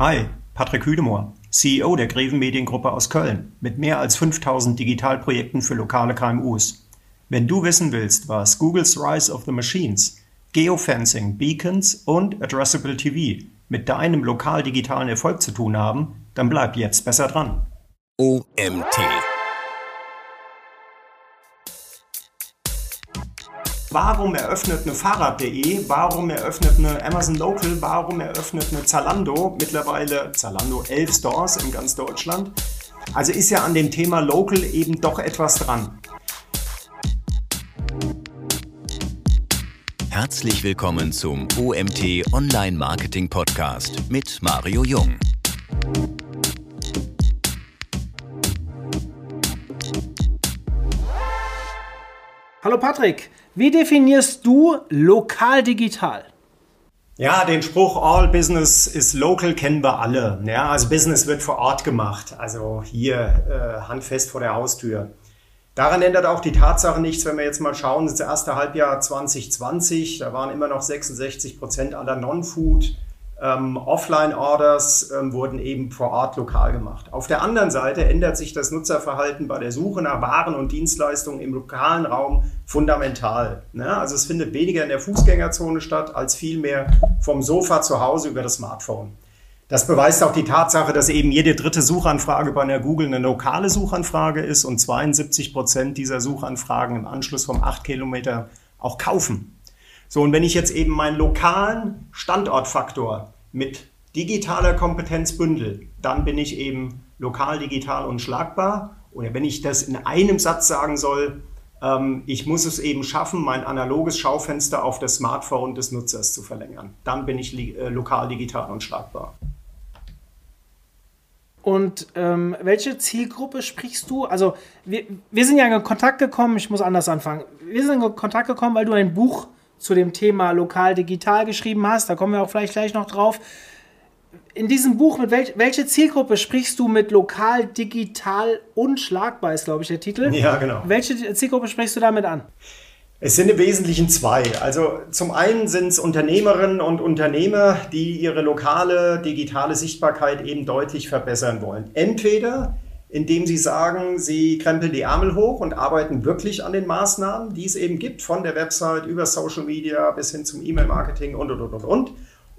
Hi, Patrick Hüdemohr, CEO der Greven Mediengruppe aus Köln mit mehr als 5000 Digitalprojekten für lokale KMUs. Wenn du wissen willst, was Googles Rise of the Machines, Geofencing, Beacons und Addressable TV mit deinem lokal digitalen Erfolg zu tun haben, dann bleib jetzt besser dran. OMT. Warum eröffnet eine Fahrrad.de? Warum eröffnet eine Amazon Local? Warum eröffnet eine Zalando? Mittlerweile Zalando elf Stores in ganz Deutschland. Also ist ja an dem Thema Local eben doch etwas dran. Herzlich willkommen zum OMT Online Marketing Podcast mit Mario Jung. Hallo Patrick, wie definierst du lokal digital? Ja, den Spruch All Business is Local kennen wir alle. Ja, also Business wird vor Ort gemacht, also hier äh, handfest vor der Haustür. Daran ändert auch die Tatsache nichts, wenn wir jetzt mal schauen, das erste Halbjahr 2020, da waren immer noch 66 Prozent aller Non-Food ähm, Offline-Orders ähm, wurden eben vor Ort lokal gemacht. Auf der anderen Seite ändert sich das Nutzerverhalten bei der Suche nach Waren und Dienstleistungen im lokalen Raum fundamental. Ne? Also es findet weniger in der Fußgängerzone statt, als vielmehr vom Sofa zu Hause über das Smartphone. Das beweist auch die Tatsache, dass eben jede dritte Suchanfrage bei einer Google eine lokale Suchanfrage ist und 72 Prozent dieser Suchanfragen im Anschluss vom 8 Kilometer auch kaufen. So, und wenn ich jetzt eben meinen lokalen Standortfaktor mit digitaler Kompetenz bündel, dann bin ich eben lokal, digital und schlagbar. Oder wenn ich das in einem Satz sagen soll, ähm, ich muss es eben schaffen, mein analoges Schaufenster auf das Smartphone des Nutzers zu verlängern. Dann bin ich äh, lokal, digital und schlagbar. Und ähm, welche Zielgruppe sprichst du? Also wir, wir sind ja in Kontakt gekommen, ich muss anders anfangen. Wir sind in Kontakt gekommen, weil du ein Buch zu dem Thema lokal digital geschrieben hast. Da kommen wir auch vielleicht gleich noch drauf. In diesem Buch, mit welch, welche Zielgruppe sprichst du mit lokal, digital unschlagbar, ist, glaube ich, der Titel. Ja, genau. Welche Zielgruppe sprichst du damit an? Es sind im Wesentlichen zwei. Also zum einen sind es Unternehmerinnen und Unternehmer, die ihre lokale digitale Sichtbarkeit eben deutlich verbessern wollen. Entweder indem sie sagen, sie krempeln die Ärmel hoch und arbeiten wirklich an den Maßnahmen, die es eben gibt, von der Website über Social Media bis hin zum E-Mail-Marketing und, und, und, und.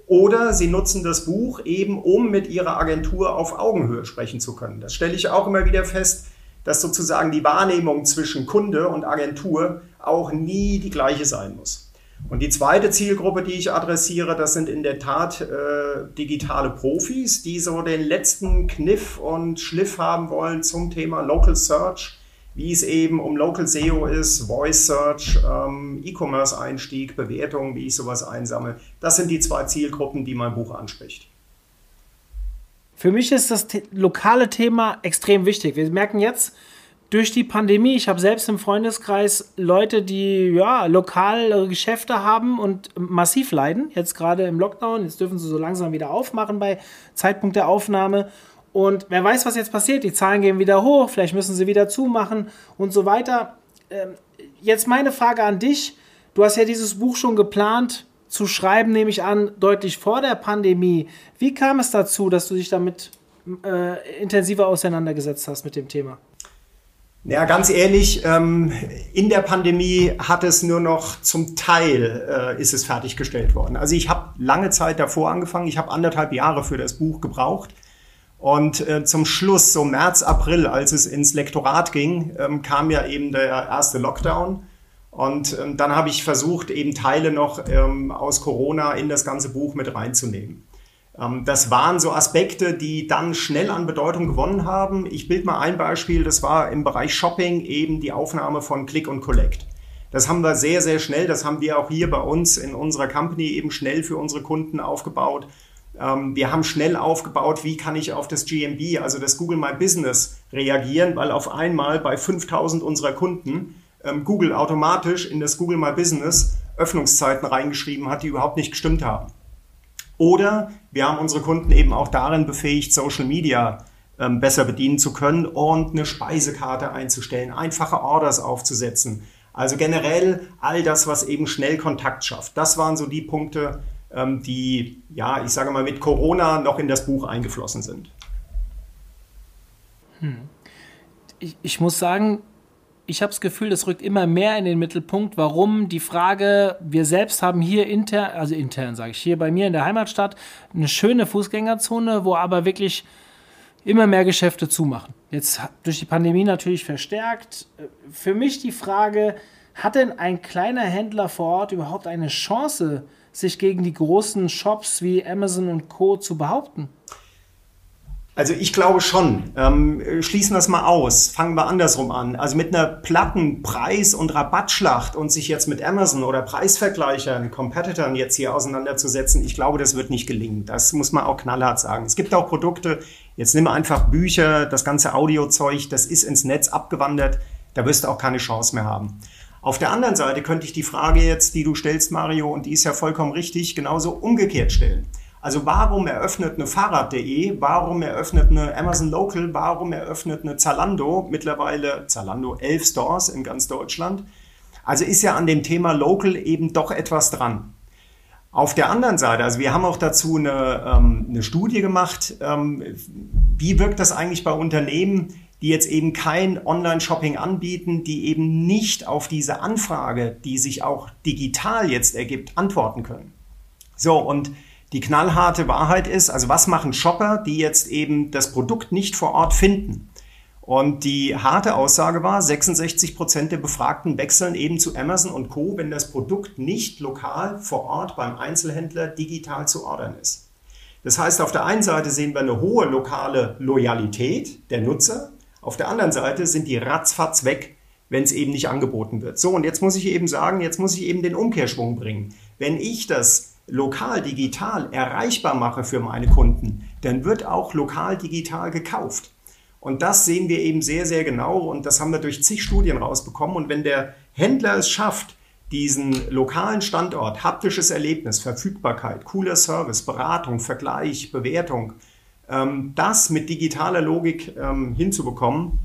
Oder sie nutzen das Buch eben, um mit ihrer Agentur auf Augenhöhe sprechen zu können. Das stelle ich auch immer wieder fest, dass sozusagen die Wahrnehmung zwischen Kunde und Agentur auch nie die gleiche sein muss. Und die zweite Zielgruppe, die ich adressiere, das sind in der Tat äh, digitale Profis, die so den letzten Kniff und Schliff haben wollen zum Thema Local Search, wie es eben um Local SEO ist, Voice Search, ähm, E-Commerce-Einstieg, Bewertungen, wie ich sowas einsammle. Das sind die zwei Zielgruppen, die mein Buch anspricht. Für mich ist das lokale Thema extrem wichtig. Wir merken jetzt, durch die Pandemie, ich habe selbst im Freundeskreis Leute, die ja lokal Geschäfte haben und massiv leiden, jetzt gerade im Lockdown, jetzt dürfen sie so langsam wieder aufmachen bei Zeitpunkt der Aufnahme. Und wer weiß, was jetzt passiert, die Zahlen gehen wieder hoch, vielleicht müssen sie wieder zumachen und so weiter. Ähm, jetzt meine Frage an dich, du hast ja dieses Buch schon geplant zu schreiben, nehme ich an, deutlich vor der Pandemie. Wie kam es dazu, dass du dich damit äh, intensiver auseinandergesetzt hast mit dem Thema? Ja, ganz ehrlich, ähm, in der Pandemie hat es nur noch zum Teil äh, ist es fertiggestellt worden. Also ich habe lange Zeit davor angefangen. Ich habe anderthalb Jahre für das Buch gebraucht. Und äh, zum Schluss, so März, April, als es ins Lektorat ging, ähm, kam ja eben der erste Lockdown. Und ähm, dann habe ich versucht, eben Teile noch aus Corona in das ganze Buch mit reinzunehmen. Ähm, das waren so Aspekte, die dann schnell an Bedeutung gewonnen haben. Ich bild mal ein Beispiel, das war im Bereich Shopping eben die Aufnahme von Click und Collect. Das haben wir sehr, sehr schnell, das haben wir auch hier bei uns in unserer Company eben schnell für unsere Kunden aufgebaut. Ähm, wir haben schnell aufgebaut, wie kann ich auf das GMB, also das Google My Business reagieren, weil auf einmal bei 5000 unserer Kunden ähm, Google automatisch in das Google My Business Öffnungszeiten reingeschrieben hat, die überhaupt nicht gestimmt haben. Oder wir haben unsere Kunden eben auch darin befähigt, Social Media ähm, besser bedienen zu können und eine Speisekarte einzustellen, einfache Orders aufzusetzen. Also generell all das, was eben schnell Kontakt schafft. Das waren so die Punkte, ähm, die, ja, ich sage mal, mit Corona noch in das Buch eingeflossen sind. Hm. Ich, ich muss sagen, ich habe das Gefühl, das rückt immer mehr in den Mittelpunkt. Warum? Die Frage, wir selbst haben hier intern, also intern sage ich, hier bei mir in der Heimatstadt eine schöne Fußgängerzone, wo aber wirklich immer mehr Geschäfte zumachen. Jetzt durch die Pandemie natürlich verstärkt. Für mich die Frage, hat denn ein kleiner Händler vor Ort überhaupt eine Chance, sich gegen die großen Shops wie Amazon und Co. zu behaupten? Also ich glaube schon. Ähm, schließen wir mal aus. Fangen wir andersrum an. Also mit einer platten Preis- und Rabattschlacht und sich jetzt mit Amazon oder Preisvergleichern, Competitoren jetzt hier auseinanderzusetzen, ich glaube, das wird nicht gelingen. Das muss man auch knallhart sagen. Es gibt auch Produkte, jetzt nimm einfach Bücher, das ganze Audiozeug, das ist ins Netz abgewandert. Da wirst du auch keine Chance mehr haben. Auf der anderen Seite könnte ich die Frage jetzt, die du stellst, Mario, und die ist ja vollkommen richtig, genauso umgekehrt stellen. Also warum eröffnet eine Fahrrad.de, warum eröffnet eine Amazon Local, warum eröffnet eine Zalando, mittlerweile Zalando elf Stores in ganz Deutschland. Also ist ja an dem Thema Local eben doch etwas dran. Auf der anderen Seite, also wir haben auch dazu eine, ähm, eine Studie gemacht, ähm, wie wirkt das eigentlich bei Unternehmen, die jetzt eben kein Online-Shopping anbieten, die eben nicht auf diese Anfrage, die sich auch digital jetzt ergibt, antworten können. So, und die knallharte Wahrheit ist, also was machen Shopper, die jetzt eben das Produkt nicht vor Ort finden? Und die harte Aussage war, 66 Prozent der Befragten wechseln eben zu Amazon und Co., wenn das Produkt nicht lokal vor Ort beim Einzelhändler digital zu ordern ist. Das heißt, auf der einen Seite sehen wir eine hohe lokale Loyalität der Nutzer, auf der anderen Seite sind die ratzfatz weg, wenn es eben nicht angeboten wird. So, und jetzt muss ich eben sagen, jetzt muss ich eben den Umkehrschwung bringen. Wenn ich das lokal digital erreichbar mache für meine Kunden, dann wird auch lokal digital gekauft. Und das sehen wir eben sehr, sehr genau und das haben wir durch zig Studien rausbekommen. Und wenn der Händler es schafft, diesen lokalen Standort, haptisches Erlebnis, Verfügbarkeit, cooler Service, Beratung, Vergleich, Bewertung, ähm, das mit digitaler Logik ähm, hinzubekommen,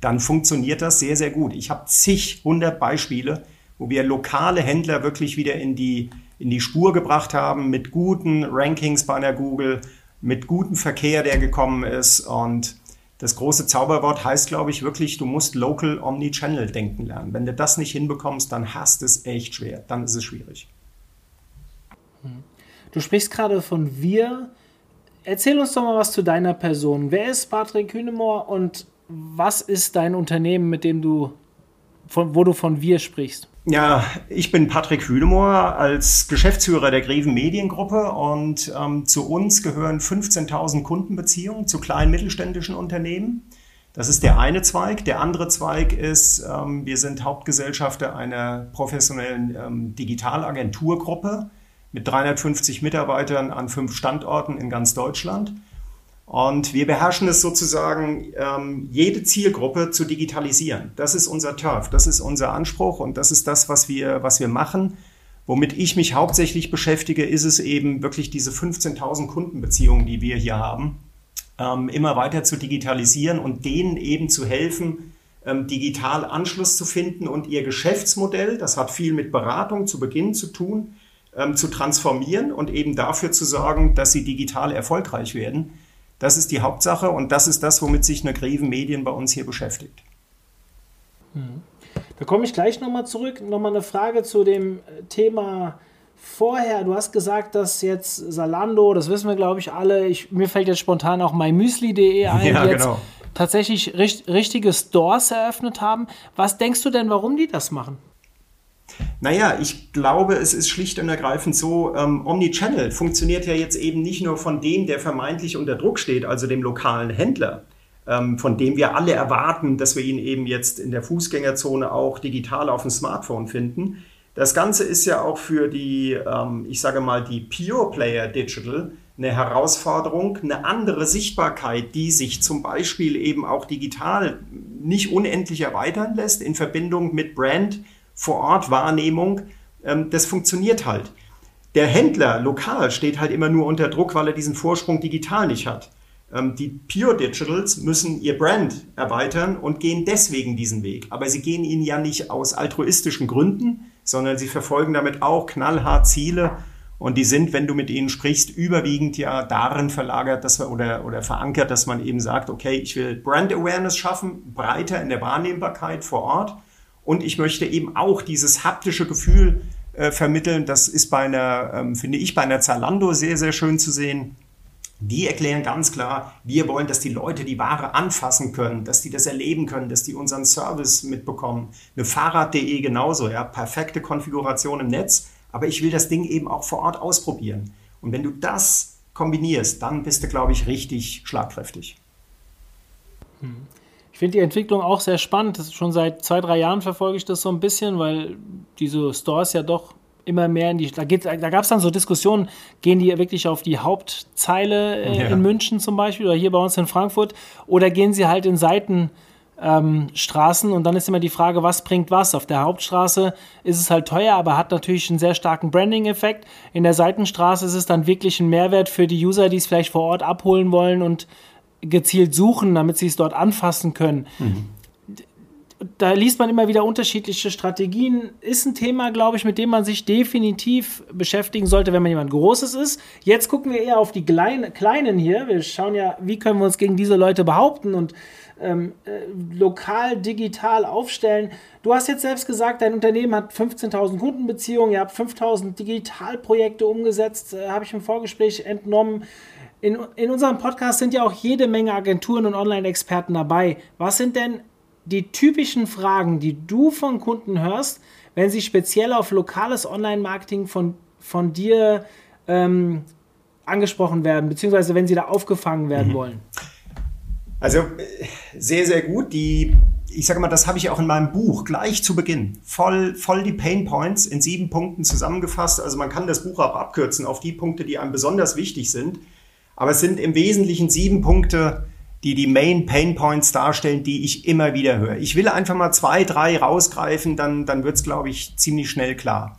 dann funktioniert das sehr, sehr gut. Ich habe zig, hundert Beispiele, wo wir lokale Händler wirklich wieder in die in die Spur gebracht haben mit guten Rankings bei der Google, mit gutem Verkehr, der gekommen ist. Und das große Zauberwort heißt, glaube ich, wirklich, du musst local omnichannel denken lernen. Wenn du das nicht hinbekommst, dann hast es echt schwer. Dann ist es schwierig. Du sprichst gerade von wir. Erzähl uns doch mal was zu deiner Person. Wer ist Patrick Hünemoor und was ist dein Unternehmen, mit dem du, von, wo du von wir sprichst? Ja, ich bin Patrick Hüdemoor als Geschäftsführer der Greven Mediengruppe und ähm, zu uns gehören 15.000 Kundenbeziehungen zu kleinen mittelständischen Unternehmen. Das ist der eine Zweig. Der andere Zweig ist, ähm, wir sind Hauptgesellschafter einer professionellen ähm, Digitalagenturgruppe mit 350 Mitarbeitern an fünf Standorten in ganz Deutschland. Und wir beherrschen es sozusagen, ähm, jede Zielgruppe zu digitalisieren. Das ist unser Turf, das ist unser Anspruch und das ist das, was wir, was wir machen. Womit ich mich hauptsächlich beschäftige, ist es eben wirklich diese 15.000 Kundenbeziehungen, die wir hier haben, ähm, immer weiter zu digitalisieren und denen eben zu helfen, ähm, digital Anschluss zu finden und ihr Geschäftsmodell, das hat viel mit Beratung zu Beginn zu tun, ähm, zu transformieren und eben dafür zu sorgen, dass sie digital erfolgreich werden. Das ist die Hauptsache und das ist das, womit sich eine Greven Medien bei uns hier beschäftigt. Mhm. Da komme ich gleich nochmal zurück. Nochmal eine Frage zu dem äh, Thema vorher. Du hast gesagt, dass jetzt Salando, das wissen wir glaube ich alle, ich, mir fällt jetzt spontan auch mymüsli.de ein, ja, jetzt genau. tatsächlich richt, richtige Stores eröffnet haben. Was denkst du denn, warum die das machen? Naja, ich glaube, es ist schlicht und ergreifend so, ähm, Omnichannel funktioniert ja jetzt eben nicht nur von dem, der vermeintlich unter Druck steht, also dem lokalen Händler, ähm, von dem wir alle erwarten, dass wir ihn eben jetzt in der Fußgängerzone auch digital auf dem Smartphone finden. Das Ganze ist ja auch für die, ähm, ich sage mal, die Pure Player Digital eine Herausforderung, eine andere Sichtbarkeit, die sich zum Beispiel eben auch digital nicht unendlich erweitern lässt in Verbindung mit Brand vor Ort Wahrnehmung, ähm, das funktioniert halt. Der Händler lokal steht halt immer nur unter Druck, weil er diesen Vorsprung digital nicht hat. Ähm, die Pure Digitals müssen ihr Brand erweitern und gehen deswegen diesen Weg. Aber sie gehen ihn ja nicht aus altruistischen Gründen, sondern sie verfolgen damit auch knallhart Ziele. Und die sind, wenn du mit ihnen sprichst, überwiegend ja darin verlagert, dass wir oder, oder verankert, dass man eben sagt, okay, ich will Brand Awareness schaffen, breiter in der Wahrnehmbarkeit vor Ort. Und ich möchte eben auch dieses haptische Gefühl äh, vermitteln. Das ist bei einer, ähm, finde ich, bei einer Zalando sehr, sehr schön zu sehen. Die erklären ganz klar, wir wollen, dass die Leute die Ware anfassen können, dass die das erleben können, dass die unseren Service mitbekommen. Eine Fahrrad.de genauso, ja, perfekte Konfiguration im Netz aber ich will das Ding eben auch vor Ort ausprobieren. Und wenn du das kombinierst, dann bist du, glaube ich, richtig schlagkräftig. Ich finde die Entwicklung auch sehr spannend. Das schon seit zwei, drei Jahren verfolge ich das so ein bisschen, weil diese Stores ja doch immer mehr in die. Da, da gab es dann so Diskussionen, gehen die wirklich auf die Hauptzeile äh, ja. in München zum Beispiel oder hier bei uns in Frankfurt oder gehen sie halt in Seiten ähm, Straßen und dann ist immer die Frage, was bringt was. Auf der Hauptstraße ist es halt teuer, aber hat natürlich einen sehr starken Branding-Effekt. In der Seitenstraße ist es dann wirklich ein Mehrwert für die User, die es vielleicht vor Ort abholen wollen und gezielt suchen, damit sie es dort anfassen können. Mhm. Da liest man immer wieder unterschiedliche Strategien. Ist ein Thema, glaube ich, mit dem man sich definitiv beschäftigen sollte, wenn man jemand Großes ist. Jetzt gucken wir eher auf die Kleinen hier. Wir schauen ja, wie können wir uns gegen diese Leute behaupten und ähm, äh, lokal, digital aufstellen. Du hast jetzt selbst gesagt, dein Unternehmen hat 15.000 Kundenbeziehungen, ihr habt 5.000 Digitalprojekte umgesetzt, äh, habe ich im Vorgespräch entnommen. In, in unserem Podcast sind ja auch jede Menge Agenturen und Online-Experten dabei. Was sind denn die typischen Fragen, die du von Kunden hörst, wenn sie speziell auf lokales Online-Marketing von, von dir ähm, angesprochen werden, beziehungsweise wenn sie da aufgefangen werden mhm. wollen? Also sehr, sehr gut. Die, ich sage mal, das habe ich auch in meinem Buch gleich zu Beginn voll, voll die Pain Points in sieben Punkten zusammengefasst. Also man kann das Buch auch abkürzen auf die Punkte, die einem besonders wichtig sind. Aber es sind im Wesentlichen sieben Punkte, die die Main Pain Points darstellen, die ich immer wieder höre. Ich will einfach mal zwei, drei rausgreifen, dann, dann wird es, glaube ich, ziemlich schnell klar.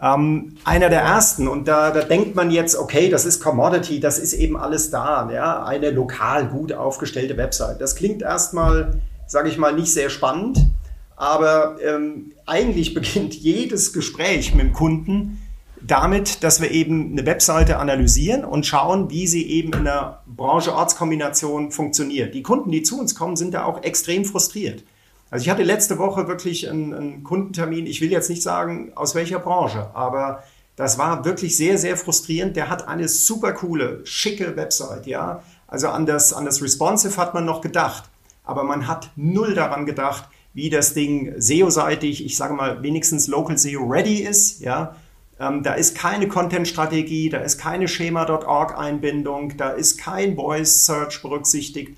Ähm, einer der ersten, und da, da denkt man jetzt, okay, das ist Commodity, das ist eben alles da, ja, eine lokal gut aufgestellte Website. Das klingt erstmal, sage ich mal, nicht sehr spannend, aber ähm, eigentlich beginnt jedes Gespräch mit dem Kunden damit, dass wir eben eine Webseite analysieren und schauen, wie sie eben in der Branche-Ortskombination funktioniert. Die Kunden, die zu uns kommen, sind da auch extrem frustriert. Also ich hatte letzte Woche wirklich einen, einen Kundentermin, ich will jetzt nicht sagen, aus welcher Branche, aber das war wirklich sehr, sehr frustrierend. Der hat eine super coole, schicke Website, ja. Also an das, an das Responsive hat man noch gedacht, aber man hat null daran gedacht, wie das Ding SEO-seitig, ich sage mal, wenigstens Local SEO ready ist, ja. Ähm, da ist keine Content-Strategie, da ist keine Schema.org-Einbindung, da ist kein Voice-Search berücksichtigt.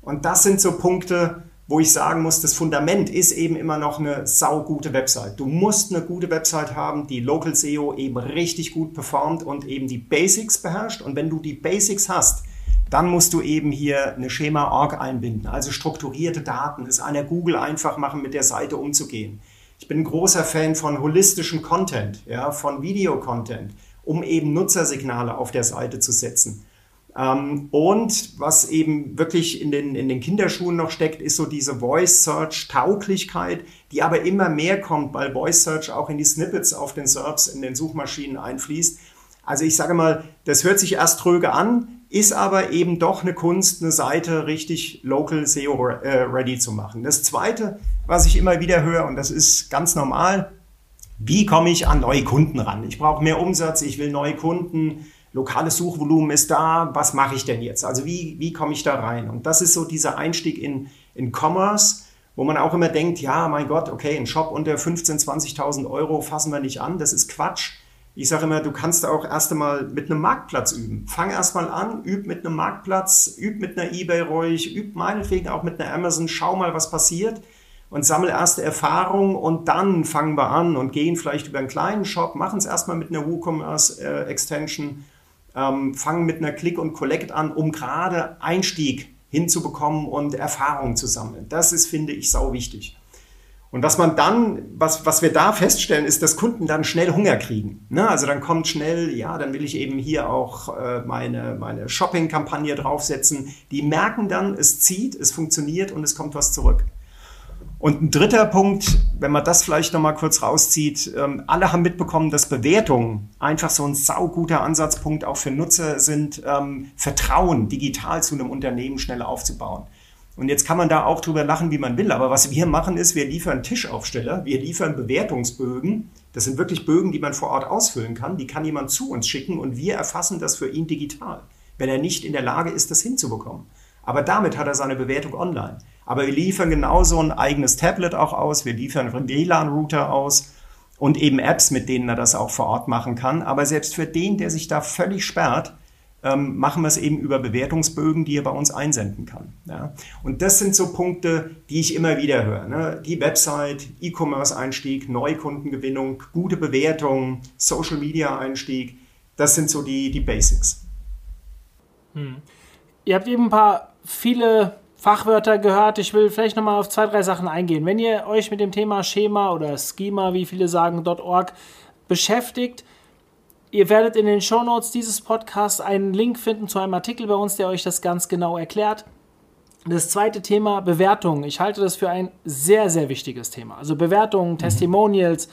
Und das sind so Punkte, wo ich sagen muss, das Fundament ist eben immer noch eine saugute Website. Du musst eine gute Website haben, die Local SEO eben richtig gut performt und eben die Basics beherrscht. Und wenn du die Basics hast, dann musst du eben hier eine Schema.org einbinden, also strukturierte Daten, es einer Google einfach machen, mit der Seite umzugehen. Ich bin ein großer Fan von holistischem Content, ja, von Videocontent, um eben Nutzersignale auf der Seite zu setzen. Ähm, und was eben wirklich in den, in den Kinderschuhen noch steckt, ist so diese Voice Search Tauglichkeit, die aber immer mehr kommt, weil Voice Search auch in die Snippets auf den SERPs in den Suchmaschinen einfließt. Also ich sage mal, das hört sich erst tröge an, ist aber eben doch eine Kunst, eine Seite richtig local SEO äh, ready zu machen. Das zweite, was ich immer wieder höre, und das ist ganz normal, wie komme ich an neue Kunden ran? Ich brauche mehr Umsatz, ich will neue Kunden, lokales Suchvolumen ist da, was mache ich denn jetzt? Also wie, wie komme ich da rein? Und das ist so dieser Einstieg in, in Commerce, wo man auch immer denkt, ja, mein Gott, okay, ein Shop unter 15.000, 20.000 Euro fassen wir nicht an, das ist Quatsch. Ich sage immer, du kannst auch erst einmal mit einem Marktplatz üben. Fang erst mal an, üb mit einem Marktplatz, üb mit einer Ebay ruhig, üb meinetwegen auch mit einer Amazon, schau mal, was passiert und sammel erste Erfahrungen und dann fangen wir an und gehen vielleicht über einen kleinen Shop, machen es erstmal mit einer WooCommerce äh, Extension ähm, fangen mit einer Click und Collect an, um gerade Einstieg hinzubekommen und Erfahrung zu sammeln. Das ist, finde ich, sau wichtig. Und was man dann, was, was wir da feststellen, ist, dass Kunden dann schnell Hunger kriegen. Ne? Also dann kommt schnell, ja, dann will ich eben hier auch äh, meine, meine Shopping-Kampagne draufsetzen. Die merken dann, es zieht, es funktioniert und es kommt was zurück. Und ein dritter Punkt, wenn man das vielleicht nochmal kurz rauszieht, ähm, alle haben mitbekommen, dass Bewertungen einfach so ein sauguter Ansatzpunkt auch für Nutzer sind, ähm, Vertrauen digital zu einem Unternehmen schnell aufzubauen. Und jetzt kann man da auch drüber lachen, wie man will. Aber was wir machen ist, wir liefern Tischaufsteller, wir liefern Bewertungsbögen. Das sind wirklich Bögen, die man vor Ort ausfüllen kann. Die kann jemand zu uns schicken und wir erfassen das für ihn digital, wenn er nicht in der Lage ist, das hinzubekommen. Aber damit hat er seine Bewertung online. Aber wir liefern genauso ein eigenes Tablet auch aus, wir liefern einen WLAN-Router aus und eben Apps, mit denen er das auch vor Ort machen kann. Aber selbst für den, der sich da völlig sperrt, ähm, machen wir es eben über Bewertungsbögen, die er bei uns einsenden kann. Ja? Und das sind so Punkte, die ich immer wieder höre. Ne? Die Website, E-Commerce-Einstieg, Neukundengewinnung, gute Bewertung, Social-Media-Einstieg, das sind so die, die Basics. Hm. Ihr habt eben ein paar viele Fachwörter gehört. Ich will vielleicht nochmal auf zwei, drei Sachen eingehen. Wenn ihr euch mit dem Thema Schema oder Schema, wie viele sagen, .org beschäftigt, ihr werdet in den Shownotes dieses Podcasts einen Link finden zu einem Artikel bei uns, der euch das ganz genau erklärt. Das zweite Thema Bewertungen. Ich halte das für ein sehr, sehr wichtiges Thema. Also Bewertungen, mhm. Testimonials,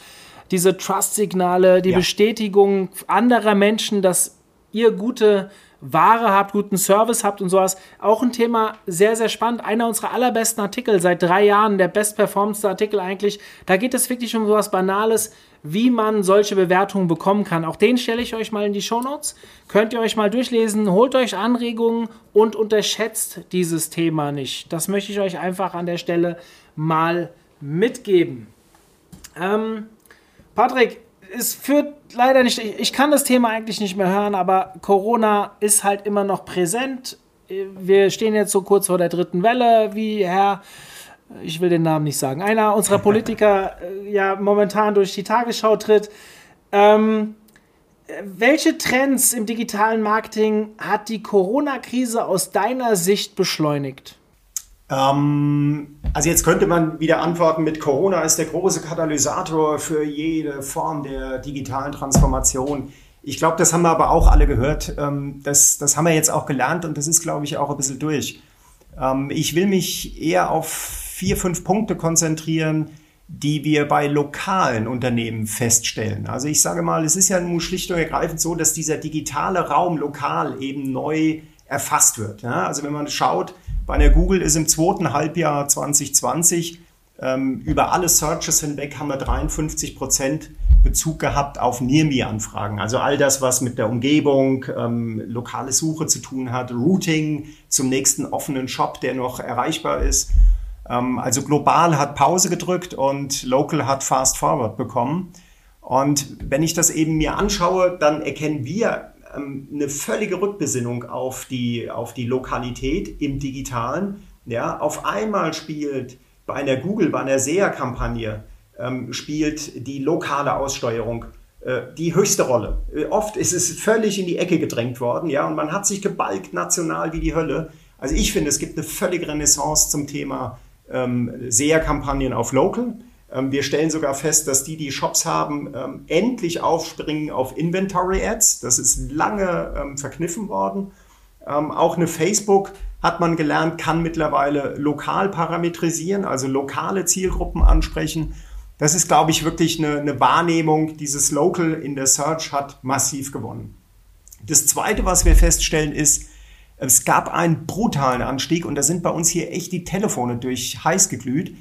diese Trust-Signale, die ja. Bestätigung anderer Menschen, dass ihr gute Ware habt, guten Service habt und sowas. Auch ein Thema sehr, sehr spannend. Einer unserer allerbesten Artikel seit drei Jahren, der bestperformste Artikel eigentlich. Da geht es wirklich um sowas Banales, wie man solche Bewertungen bekommen kann. Auch den stelle ich euch mal in die Shownotes. Könnt ihr euch mal durchlesen, holt euch Anregungen und unterschätzt dieses Thema nicht. Das möchte ich euch einfach an der Stelle mal mitgeben. Ähm, Patrick, es führt leider nicht, ich kann das Thema eigentlich nicht mehr hören, aber Corona ist halt immer noch präsent. Wir stehen jetzt so kurz vor der dritten Welle, wie Herr, ich will den Namen nicht sagen, einer unserer Politiker äh, ja momentan durch die Tagesschau tritt. Ähm, welche Trends im digitalen Marketing hat die Corona-Krise aus deiner Sicht beschleunigt? Ähm, also jetzt könnte man wieder antworten mit Corona ist der große Katalysator für jede Form der digitalen Transformation. Ich glaube, das haben wir aber auch alle gehört. Ähm, das, das haben wir jetzt auch gelernt und das ist, glaube ich, auch ein bisschen durch. Ähm, ich will mich eher auf vier, fünf Punkte konzentrieren, die wir bei lokalen Unternehmen feststellen. Also ich sage mal, es ist ja nun schlicht und ergreifend so, dass dieser digitale Raum lokal eben neu erfasst wird. Ja? Also wenn man schaut, bei der Google ist im zweiten Halbjahr 2020 ähm, über alle Searches hinweg haben wir 53 Prozent Bezug gehabt auf Near-Me-Anfragen. Also all das, was mit der Umgebung, ähm, lokale Suche zu tun hat, Routing zum nächsten offenen Shop, der noch erreichbar ist. Ähm, also global hat Pause gedrückt und local hat Fast Forward bekommen. Und wenn ich das eben mir anschaue, dann erkennen wir ähm, eine völlige Rückbesinnung auf die, auf die Lokalität im Digitalen. Ja, auf einmal spielt bei einer Google, bei einer SEA-Kampagne, ähm, spielt die lokale Aussteuerung äh, die höchste Rolle. Äh, oft ist es völlig in die Ecke gedrängt worden, ja, und man hat sich gebalgt national wie die Hölle. Also ich finde, es gibt eine völlige Renaissance zum Thema ähm, SEA-Kampagnen auf Local. Ähm, wir stellen sogar fest, dass die, die Shops haben, ähm, endlich aufspringen auf Inventory Ads. Das ist lange ähm, verkniffen worden. Auch eine Facebook hat man gelernt, kann mittlerweile lokal parametrisieren, also lokale Zielgruppen ansprechen. Das ist, glaube ich, wirklich eine, eine Wahrnehmung. Dieses Local in der Search hat massiv gewonnen. Das Zweite, was wir feststellen, ist, es gab einen brutalen Anstieg und da sind bei uns hier echt die Telefone durch heiß geglüht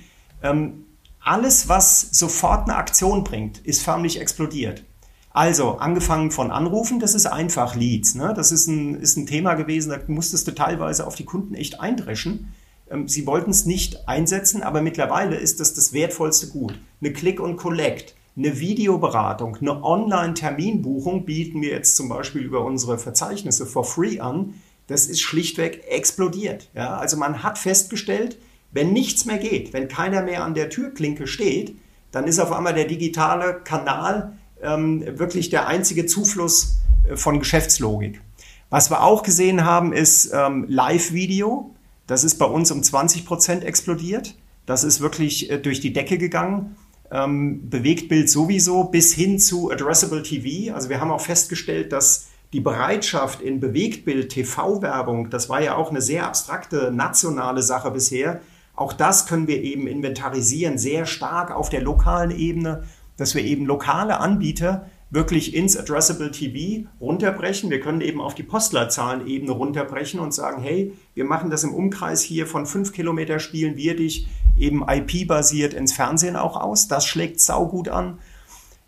alles, was sofort eine Aktion bringt, ist förmlich explodiert. Also, angefangen von Anrufen, das ist einfach Leads. Ne? Das ist ein, ist ein Thema gewesen, da musstest du teilweise auf die Kunden echt eindreschen. Ähm, sie wollten es nicht einsetzen, aber mittlerweile ist das das wertvollste Gut. Eine Click und Collect, eine Videoberatung, eine Online-Terminbuchung bieten wir jetzt zum Beispiel über unsere Verzeichnisse for free an. Das ist schlichtweg explodiert. Ja? Also man hat festgestellt, wenn nichts mehr geht, wenn keiner mehr an der Türklinke steht, dann ist auf einmal der digitale Kanal ähm, wirklich der einzige Zufluss äh, von Geschäftslogik. Was wir auch gesehen haben, ist ähm, Live-Video. Das ist bei uns um 20 Prozent explodiert. Das ist wirklich äh, durch die Decke gegangen. Ähm, Bewegtbild sowieso bis hin zu Addressable TV. Also wir haben auch festgestellt, dass die Bereitschaft in Bewegtbild TV-Werbung, das war ja auch eine sehr abstrakte nationale Sache bisher, Auch das können wir eben inventarisieren, sehr stark auf der lokalen Ebene, dass wir eben lokale Anbieter wirklich ins Addressable TV runterbrechen. Wir können eben auf die Postleitzahlenebene runterbrechen und sagen, hey, wir machen das im Umkreis hier von fünf Kilometer, spielen wir dich eben IP-basiert ins Fernsehen auch aus. Das schlägt saugut an.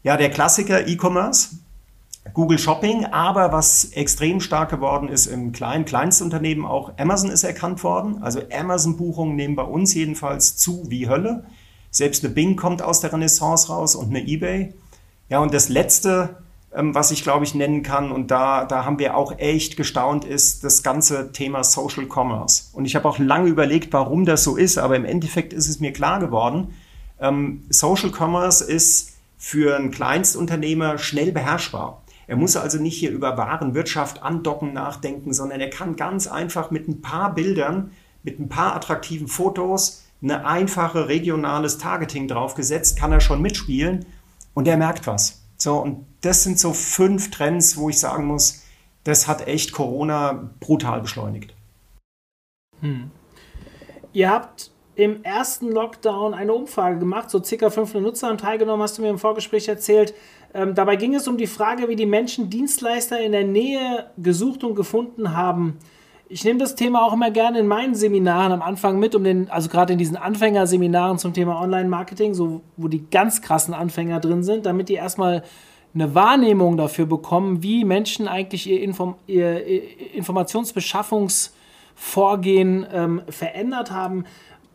Ja, der Klassiker E-Commerce, Google Shopping, aber was extrem stark geworden ist im kleinen Kleinstunternehmen auch, Amazon ist erkannt worden. Also Amazon-Buchungen nehmen bei uns jedenfalls zu wie Hölle. Selbst eine Bing kommt aus der Renaissance raus und eine eBay. Ja, und das Letzte, ähm, was ich glaube ich nennen kann, und da, da haben wir auch echt gestaunt, ist das ganze Thema Social Commerce. Und ich habe auch lange überlegt, warum das so ist, aber im Endeffekt ist es mir klar geworden, ähm, Social Commerce ist für einen Kleinstunternehmer schnell beherrschbar. Er muss also nicht hier über Warenwirtschaft andocken nachdenken, sondern er kann ganz einfach mit ein paar Bildern, mit ein paar attraktiven Fotos, eine einfache regionales Targeting draufgesetzt, kann er schon mitspielen und der merkt was. So, und das sind so fünf Trends, wo ich sagen muss, das hat echt Corona brutal beschleunigt. Hm. Ihr habt im ersten Lockdown eine Umfrage gemacht, so circa 500 Nutzer haben teilgenommen, hast du mir im Vorgespräch erzählt. Ähm, dabei ging es um die Frage, wie die Menschen Dienstleister in der Nähe gesucht und gefunden haben. Ich nehme das Thema auch immer gerne in meinen Seminaren am Anfang mit, um den, also gerade in diesen Anfängerseminaren zum Thema Online-Marketing, so wo die ganz krassen Anfänger drin sind, damit die erstmal eine Wahrnehmung dafür bekommen, wie Menschen eigentlich ihr, Inform ihr Informationsbeschaffungsvorgehen ähm, verändert haben.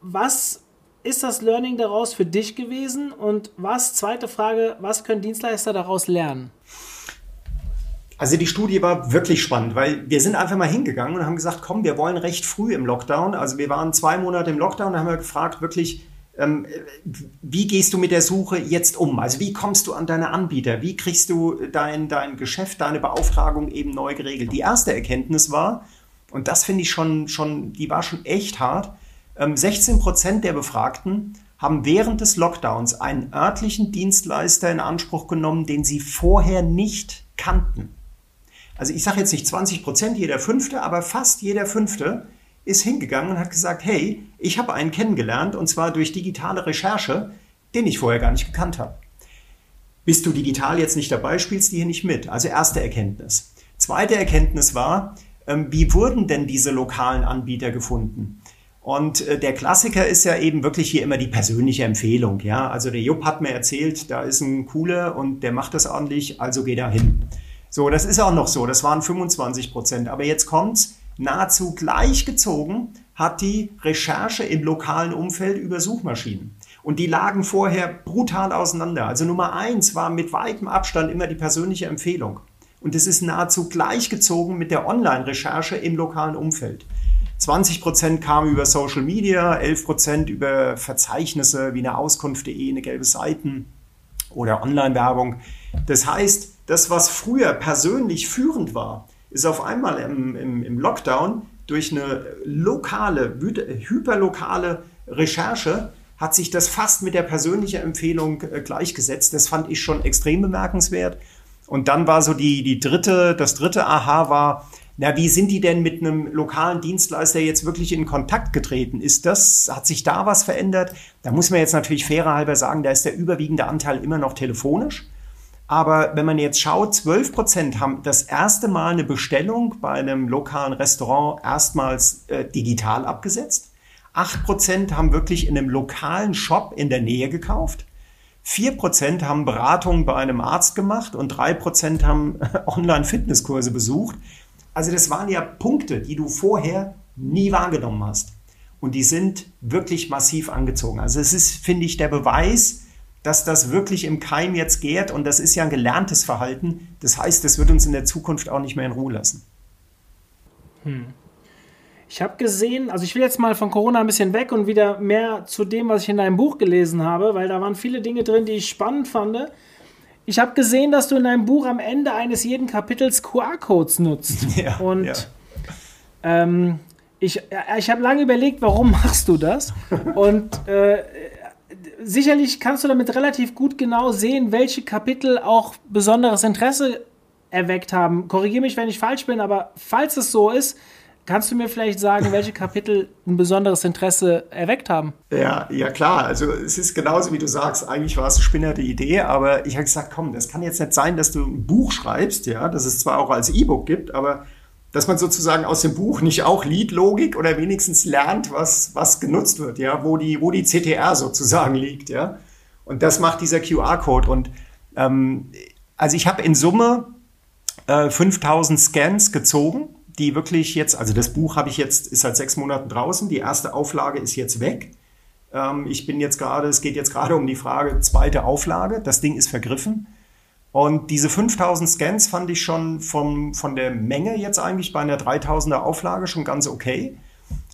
Was ist das Learning daraus für dich gewesen? Und was, zweite Frage, was können Dienstleister daraus lernen? Also die Studie war wirklich spannend, weil wir sind einfach mal hingegangen und haben gesagt, komm, wir wollen recht früh im Lockdown. Also wir waren zwei Monate im Lockdown und haben wir gefragt, wirklich, ähm, wie gehst du mit der Suche jetzt um? Also wie kommst du an deine Anbieter? Wie kriegst du dein, dein Geschäft, deine Beauftragung eben neu geregelt? Die erste Erkenntnis war, und das finde ich schon, schon, die war schon echt hart, 16 Prozent der Befragten haben während des Lockdowns einen örtlichen Dienstleister in Anspruch genommen, den sie vorher nicht kannten. Also ich sage jetzt nicht 20 Prozent, jeder Fünfte, aber fast jeder Fünfte ist hingegangen und hat gesagt, hey, ich habe einen kennengelernt und zwar durch digitale Recherche, den ich vorher gar nicht gekannt habe. Bist du digital jetzt nicht dabei, spielst du hier nicht mit. Also erste Erkenntnis. Zweite Erkenntnis war, ähm, wie wurden denn diese lokalen Anbieter gefunden? Und äh, der Klassiker ist ja eben wirklich hier immer die persönliche Empfehlung. Ja, also der Jupp hat mir erzählt, da ist ein cooler und der macht das ordentlich, also geh da hin. So, das ist auch noch so, das waren 25 Prozent. Aber jetzt kommt's, nahezu gleichgezogen hat die Recherche im lokalen Umfeld über Suchmaschinen. Und die lagen vorher brutal auseinander. Also Nummer eins war mit weitem Abstand immer die persönliche Empfehlung. Und es ist nahezu gleichgezogen mit der Online-Recherche im lokalen Umfeld. 20 Prozent kamen über Social Media, 11 Prozent über Verzeichnisse wie eine Auskunft.de, eine gelbe Seiten oder Online-Werbung. Das heißt, das, was früher persönlich führend war, ist auf einmal im, im, im Lockdown durch eine lokale, hyperlokale Recherche hat sich das fast mit der persönlichen Empfehlung äh, gleichgesetzt. Das fand ich schon extrem bemerkenswert. Und dann war so die, die dritte, das dritte Aha war, na, wie sind die denn mit einem lokalen Dienstleister jetzt wirklich in Kontakt getreten? Ist das, hat sich da was verändert? Da muss man jetzt natürlich fairer halber sagen, da ist der überwiegende Anteil immer noch telefonisch. Aber wenn man jetzt schaut, 12 Prozent haben das erste Mal eine Bestellung bei einem lokalen Restaurant erstmals äh, digital abgesetzt. 8 Prozent haben wirklich in einem lokalen Shop in der Nähe gekauft. 4 Prozent haben Beratungen bei einem Arzt gemacht und 3 Prozent haben Online-Fitnesskurse besucht. Also das waren ja Punkte, die du vorher nie wahrgenommen hast. Und die sind wirklich massiv angezogen. Also es ist, finde ich, der Beweis, dass das wirklich im Keim jetzt gärt und das ist ja ein gelerntes Verhalten. Das heißt, das wird uns in der Zukunft auch nicht mehr in Ruhe lassen. Hm. Ich habe gesehen, also ich will jetzt mal von Corona ein bisschen weg und wieder mehr zu dem, was ich in deinem Buch gelesen habe, weil da waren viele Dinge drin, die ich spannend fand. Ich habe gesehen, dass du in deinem Buch am Ende eines jeden Kapitels QR-Codes nutzt. Ja, und ja. Ähm, ich, ich habe lange überlegt, warum machst du das? Und äh, sicherlich kannst du damit relativ gut genau sehen, welche Kapitel auch besonderes Interesse erweckt haben. Korrigiere mich, wenn ich falsch bin, aber falls es so ist, Kannst du mir vielleicht sagen, welche Kapitel ein besonderes Interesse erweckt haben? Ja, ja klar. Also es ist genauso wie du sagst. Eigentlich war es eine spinnerte Idee, aber ich habe gesagt, komm, das kann jetzt nicht sein, dass du ein Buch schreibst, ja, das es zwar auch als E-Book gibt, aber dass man sozusagen aus dem Buch nicht auch Lead-Logik oder wenigstens lernt, was, was genutzt wird, ja, wo die, wo die CTR sozusagen liegt, ja. Und das macht dieser QR-Code. Und ähm, also ich habe in Summe äh, 5000 Scans gezogen die wirklich jetzt, also das Buch habe ich jetzt, ist seit sechs Monaten draußen, die erste Auflage ist jetzt weg. Ähm, ich bin jetzt gerade, es geht jetzt gerade um die Frage, zweite Auflage, das Ding ist vergriffen. Und diese 5000 Scans fand ich schon vom, von der Menge jetzt eigentlich bei einer 3000er Auflage schon ganz okay.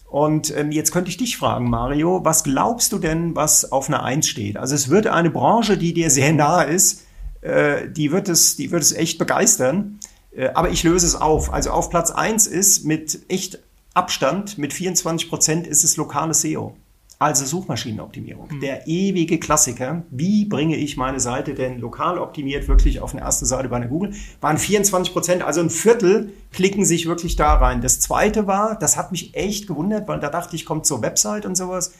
Und ähm, jetzt könnte ich dich fragen, Mario, was glaubst du denn, was auf einer 1 steht? Also es wird eine Branche, die dir sehr nahe ist, äh, die, wird es, die wird es echt begeistern. Äh, aber ich löse es auf. Also auf Platz 1 ist mit echt Abstand, mit 24 Prozent ist es lokales SEO. Also Suchmaschinenoptimierung. Mhm. Der ewige Klassiker. Wie bringe ich meine Seite denn lokal optimiert wirklich auf eine erste Seite bei einer Google? Waren 24 Prozent, also ein Viertel klicken sich wirklich da rein. Das zweite war, das hat mich echt gewundert, weil da dachte ich, kommt zur Website und sowas,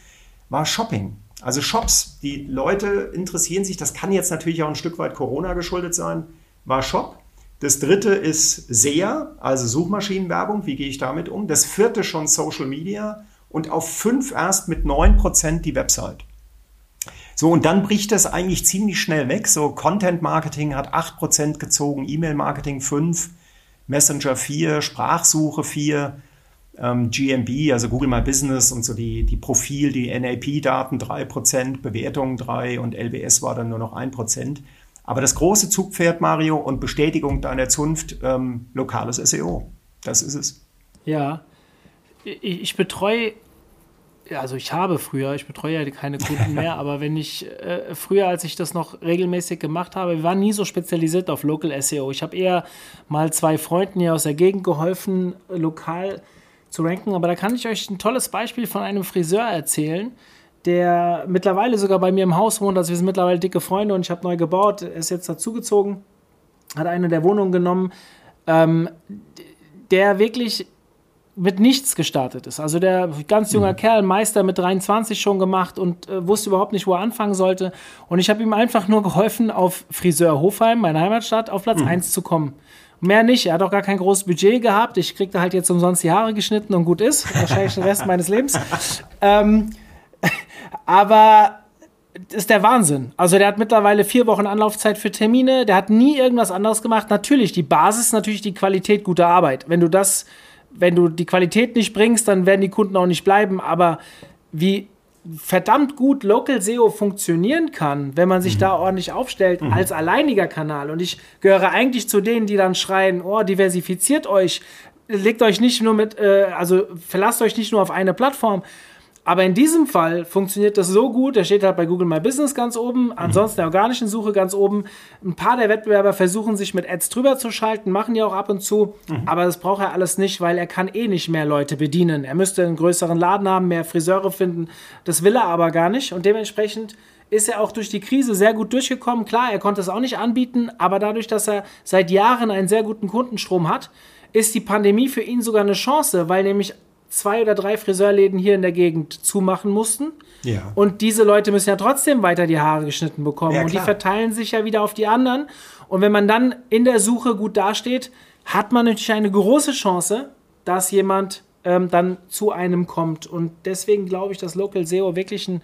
war Shopping. Also Shops. Die Leute interessieren sich, das kann jetzt natürlich auch ein Stück weit Corona geschuldet sein, war Shop. Das dritte ist SEA, also Suchmaschinenwerbung. Wie gehe ich damit um? Das vierte schon Social Media und auf fünf erst mit neun Prozent die Website. So, und dann bricht das eigentlich ziemlich schnell weg. So, Content Marketing hat acht Prozent gezogen, E-Mail Marketing fünf, Messenger vier, Sprachsuche vier, ähm, GMB, also Google My Business und so die, die Profil, die NAP-Daten drei Prozent, Bewertungen drei und LWS war dann nur noch ein Prozent. Aber das große Zugpferd, Mario, und Bestätigung deiner Zunft, ähm, lokales SEO. Das ist es. Ja, ich, ich betreue, also ich habe früher, ich betreue ja keine Kunden mehr, aber wenn ich, äh, früher, als ich das noch regelmäßig gemacht habe, wir waren nie so spezialisiert auf Local SEO. Ich habe eher mal zwei Freunden hier aus der Gegend geholfen, lokal zu ranken, aber da kann ich euch ein tolles Beispiel von einem Friseur erzählen der mittlerweile sogar bei mir im Haus wohnt. Also wir sind mittlerweile dicke Freunde und ich habe neu gebaut. Er ist jetzt dazugezogen, hat eine der Wohnungen genommen, ähm, der wirklich mit nichts gestartet ist. Also der ganz junger mhm. Kerl, Meister mit 23 schon gemacht und äh, wusste überhaupt nicht, wo er anfangen sollte. Und ich habe ihm einfach nur geholfen, auf Friseur Hofheim, meine Heimatstadt, auf Platz mhm. 1 zu kommen. Mehr nicht. Er hat auch gar kein großes Budget gehabt. Ich kriegte halt jetzt umsonst die Haare geschnitten und gut ist. Wahrscheinlich den Rest meines Lebens. Ähm, aber das ist der Wahnsinn. Also der hat mittlerweile vier Wochen Anlaufzeit für Termine. Der hat nie irgendwas anderes gemacht. Natürlich, die Basis ist natürlich die Qualität guter Arbeit. Wenn du das, wenn du die Qualität nicht bringst, dann werden die Kunden auch nicht bleiben. Aber wie verdammt gut Local SEO funktionieren kann, wenn man sich mhm. da ordentlich aufstellt mhm. als alleiniger Kanal. Und ich gehöre eigentlich zu denen, die dann schreien, oh, diversifiziert euch, legt euch nicht nur mit, äh, also verlasst euch nicht nur auf eine Plattform, aber in diesem Fall funktioniert das so gut, der steht halt bei Google My Business ganz oben, mhm. ansonsten der organischen Suche ganz oben. Ein paar der Wettbewerber versuchen sich mit Ads drüber zu schalten, machen ja auch ab und zu, mhm. aber das braucht er alles nicht, weil er kann eh nicht mehr Leute bedienen. Er müsste einen größeren Laden haben, mehr Friseure finden, das will er aber gar nicht und dementsprechend ist er auch durch die Krise sehr gut durchgekommen. Klar, er konnte es auch nicht anbieten, aber dadurch, dass er seit Jahren einen sehr guten Kundenstrom hat, ist die Pandemie für ihn sogar eine Chance, weil nämlich zwei oder drei Friseurläden hier in der Gegend zumachen mussten. Ja. Und diese Leute müssen ja trotzdem weiter die Haare geschnitten bekommen. Ja, und die verteilen sich ja wieder auf die anderen. Und wenn man dann in der Suche gut dasteht, hat man natürlich eine große Chance, dass jemand ähm, dann zu einem kommt. Und deswegen glaube ich, dass Local SEO wirklich ein,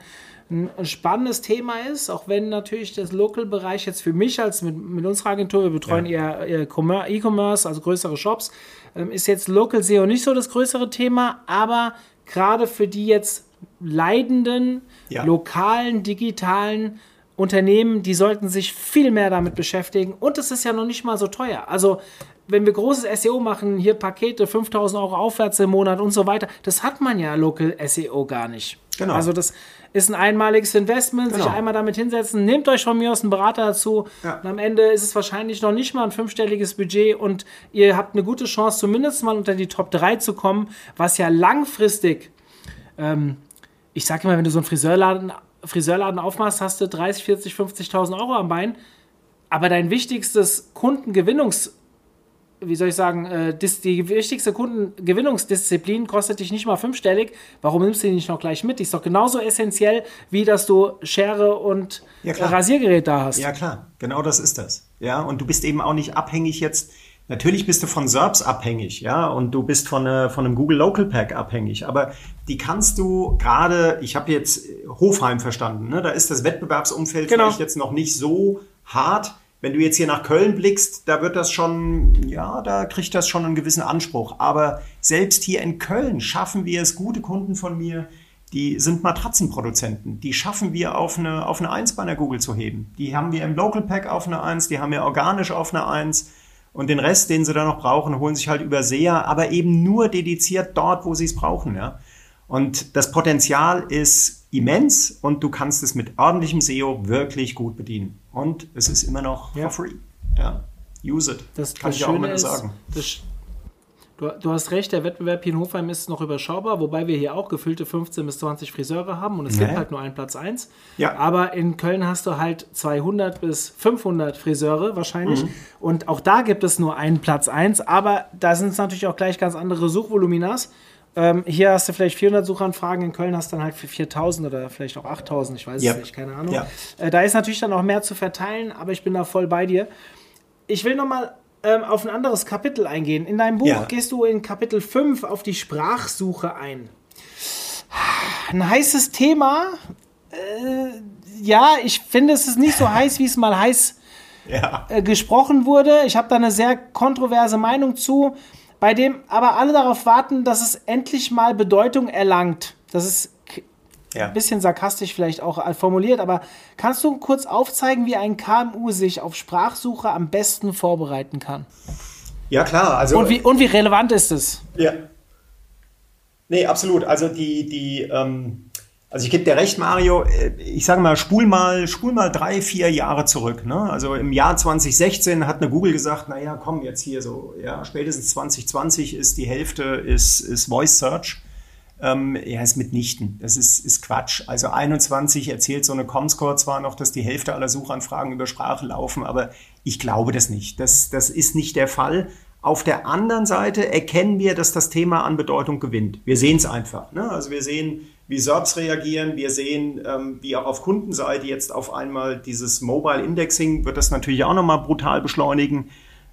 ein, spannendes Thema ist, auch wenn natürlich das Local-Bereich jetzt für mich als mit, mit unserer Agentur, wir betreuen ja. eher E-Commerce, also größere Shops, ähm, ist jetzt Local SEO nicht so das größere Thema, aber gerade für die jetzt leidenden, ja. lokalen, digitalen Unternehmen, die sollten sich viel mehr damit beschäftigen. Und es ist ja noch nicht mal so teuer. Also, wenn wir großes SEO machen, hier Pakete 5000 Euro aufwärts im Monat und so weiter, das hat man ja Local SEO gar nicht. Genau. Also, das ist ein einmaliges Investment, genau. sich einmal damit hinsetzen, nehmt euch von mir aus einen Berater dazu ja. und am Ende ist es wahrscheinlich noch nicht mal ein fünfstelliges Budget und ihr habt eine gute Chance, zumindest mal unter die Top 3 zu kommen, was ja langfristig, ähm, ich sage immer, wenn du so einen Friseurladen, Friseurladen aufmachst, hast du 30, 40, 50.000 Euro am Bein, aber dein wichtigstes Kundengewinnungs- wie soll ich sagen, äh, die wichtigste Kundengewinnungsdisziplin kostet dich nicht mal fünfstellig. Warum nimmst du die nicht noch gleich mit? Die ist doch genauso essentiell, wie dass du Schere und Ja. Rasiergerät da hast. Ja, klar, genau das ist das. Ja, und du bist eben auch nicht abhängig jetzt. Natürlich bist du von SERPs abhängig, ja, und du bist von, äh, von einem Google Local Pack abhängig, aber die kannst du gerade, ich habe jetzt Hofheim verstanden, ne? da ist das Wettbewerbsumfeld Genau. vielleicht jetzt noch nicht so hart. Wenn du jetzt hier nach Köln blickst, da wird das schon, ja, da kriegt das schon einen gewissen Anspruch. Aber selbst hier in Köln schaffen wir es, gute Kunden von mir, die sind Matratzenproduzenten. Die schaffen wir auf eine, auf eine 1 bei einer Google zu heben. Die haben wir im Local Pack auf eine 1, die haben wir organisch auf eine 1. Und den Rest, den sie da noch brauchen, holen sich halt über SEA, aber eben nur dediziert dort, wo sie es brauchen. Ja? Und das Potenzial ist immens und du kannst es mit ordentlichem SEO wirklich gut bedienen. Und es ist immer noch Ja. for free. Ja. Use it. Das, kann das ich auch Schöne immer nur ist, sagen. Das, du, du hast recht, der Wettbewerb hier in Hofheim ist noch überschaubar, wobei wir hier auch gefüllte 15 bis 20 Friseure haben und es Ja. gibt halt nur einen Platz 1. Ja. Aber in Köln hast du halt 200 bis 500 Friseure wahrscheinlich Mhm. und auch da gibt es nur einen Platz 1, aber da sind es natürlich auch gleich ganz andere Suchvoluminas. Ähm, hier hast du vielleicht 400 Suchanfragen, in Köln hast du dann halt für 4000 oder vielleicht auch 8000, ich weiß Ja. es nicht, keine Ahnung. Ja. Äh, da ist natürlich dann auch mehr zu verteilen, aber ich bin da voll bei dir. Ich will nochmal ähm, auf ein anderes Kapitel eingehen. In deinem Buch Ja. gehst du in Kapitel 5 auf die Sprachsuche ein. Ein heißes Thema. Äh, ja, ich finde, es ist nicht so heiß, wie es mal heiß Ja. äh, gesprochen wurde. Ich habe da eine sehr kontroverse Meinung zu, bei dem aber alle darauf warten, dass es endlich mal Bedeutung erlangt. Das ist Ja. ein bisschen sarkastisch vielleicht auch äh, formuliert, aber kannst du kurz aufzeigen, wie ein KMU sich auf Sprachsuche am besten vorbereiten kann? ja, klar. Also, Und wie, und wie relevant ist es? Ja. Nee, absolut. Also die, die, ähm, also ich gebe dir recht, Mario, äh, ich sage mal, spul mal, spul mal drei, vier Jahre zurück. Ne? Also im Jahr 2016 hat eine Google gesagt, naja, komm, jetzt hier so, ja, spätestens 2020 ist die Hälfte ist, ist Voice Search. Ähm, ja, ist mitnichten. Das ist, ist Quatsch. Also 21 erzählt so eine Comscore zwar noch, dass die Hälfte aller Suchanfragen über Sprache laufen, aber ich glaube das nicht. Das, das ist nicht der Fall. Auf der anderen Seite erkennen wir, dass das Thema an Bedeutung gewinnt. Wir sehen es einfach. Ne? Also wir sehen, wie SERPs reagieren. Wir sehen, ähm, wie auch auf Kundenseite jetzt auf einmal dieses Mobile Indexing wird das natürlich auch nochmal brutal beschleunigen.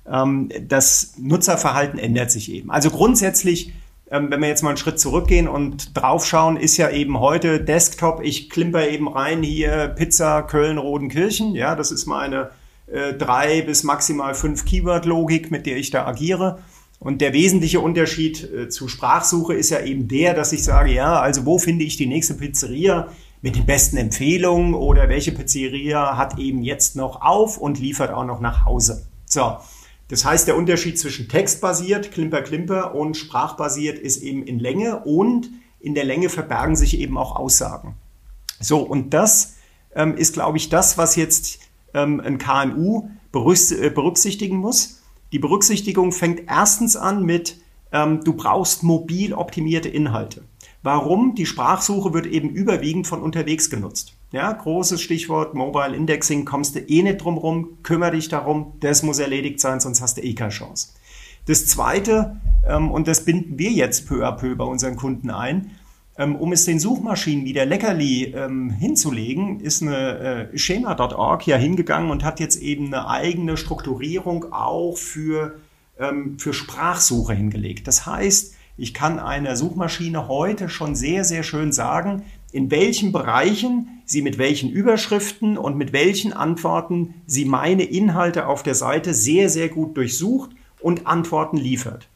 Ähm, das Nutzerverhalten ändert sich eben. Also grundsätzlich ähm, wenn wir jetzt mal einen Schritt zurückgehen und draufschauen, ist ja eben heute Desktop, ich klimper eben rein hier Pizza Köln Rodenkirchen, ja, das ist meine äh, drei bis maximal fünf Keyword-Logik, mit der ich da agiere. Und der wesentliche Unterschied äh, zu Sprachsuche ist ja eben der, dass ich sage, ja, also wo finde ich die nächste Pizzeria mit den besten Empfehlungen oder welche Pizzeria hat eben jetzt noch auf und liefert auch noch nach Hause. So, das heißt, der Unterschied zwischen textbasiert, Klimper, Klimper und sprachbasiert ist eben in Länge und in der Länge verbergen sich eben auch Aussagen. So, und das ähm, ist, glaube ich, das, was jetzt ähm, ein KMU äh, berücksichtigen muss. Die Berücksichtigung fängt erstens an mit, ähm, du brauchst mobil optimierte Inhalte. Warum? Die Sprachsuche wird eben überwiegend von unterwegs genutzt. Ja, großes Stichwort Mobile Indexing, kommst du eh nicht drum rum, kümmere dich darum, das muss erledigt sein, sonst hast du eh keine Chance. Das Zweite, ähm, und das binden wir jetzt peu à peu bei unseren Kunden ein, um es den Suchmaschinen wieder Leckerli ähm, hinzulegen, ist eine äh, Schema.org ja hingegangen und hat jetzt eben eine eigene Strukturierung auch für, ähm, für Sprachsuche hingelegt. Das heißt, ich kann einer Suchmaschine heute schon sehr, sehr schön sagen, in welchen Bereichen sie mit welchen Überschriften und mit welchen Antworten sie meine Inhalte auf der Seite sehr, sehr gut durchsucht und Antworten liefert.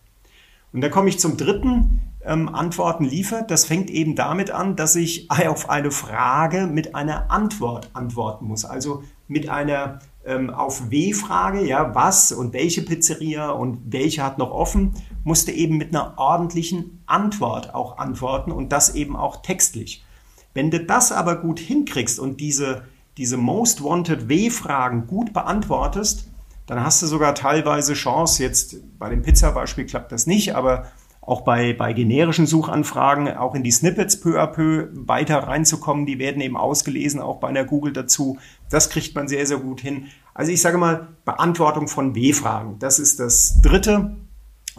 Und dann komme ich zum dritten, ähm, Antworten liefert. Das fängt eben damit an, dass ich auf eine Frage mit einer Antwort antworten muss. Also mit einer ähm, auf W-Frage, ja, was und welche Pizzeria und welche hat noch offen, musste eben mit einer ordentlichen Antwort auch antworten und das eben auch textlich. Wenn du das aber gut hinkriegst und diese, diese Most Wanted W-Fragen gut beantwortest, dann hast du sogar teilweise Chance, jetzt bei dem Pizza-Beispiel klappt das nicht, aber auch bei, bei generischen Suchanfragen, auch in die Snippets peu à peu weiter reinzukommen. Die werden eben ausgelesen, auch bei einer Google dazu. Das kriegt man sehr, sehr gut hin. Also ich sage mal, Beantwortung von W-Fragen. Das ist das Dritte.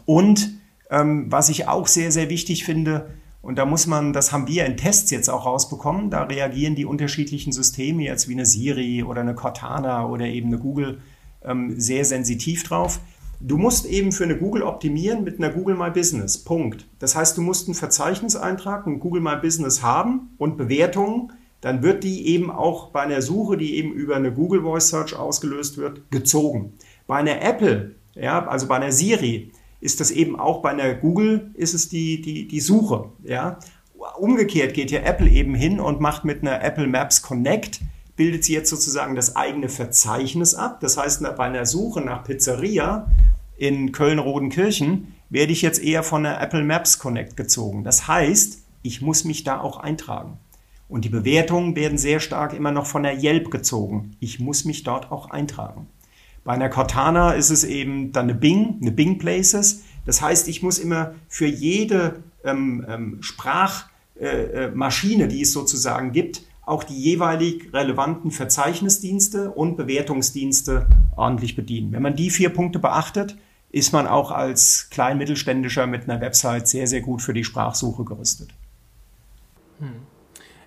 Und ähm, was ich auch sehr, sehr wichtig finde, und da muss man, das haben wir in Tests jetzt auch rausbekommen, da reagieren die unterschiedlichen Systeme jetzt wie eine Siri oder eine Cortana oder eben eine Google ähm, sehr sensitiv drauf. Du musst eben für eine Google optimieren mit einer Google My Business. Punkt. Das heißt, du musst einen Verzeichniseintrag, ein Google My Business haben und Bewertungen. Dann wird die eben auch bei einer Suche, die eben über eine Google Voice Search ausgelöst wird, gezogen. Bei einer Apple, ja, also bei einer Siri, ist das eben auch bei einer Google, ist es die, die, die Suche. Ja. Umgekehrt geht ja Apple eben hin und macht mit einer Apple Maps Connect bildet sie jetzt sozusagen das eigene Verzeichnis ab. Das heißt, bei einer Suche nach Pizzeria in Köln-Rodenkirchen werde ich jetzt eher von der Apple Maps Connect gezogen. Das heißt, ich muss mich da auch eintragen. Und die Bewertungen werden sehr stark immer noch von der Yelp gezogen. Ich muss mich dort auch eintragen. Bei einer Cortana ist es eben dann eine Bing, eine Bing Places. Das heißt, ich muss immer für jede ähm, ähm, Sprachmaschine, äh, äh die es sozusagen gibt, auch die jeweilig relevanten Verzeichnisdienste und Bewertungsdienste ordentlich bedienen. Wenn man die vier Punkte beachtet, ist man auch als Kleinmittelständischer mit einer Website sehr, sehr gut für die Sprachsuche gerüstet. Hm.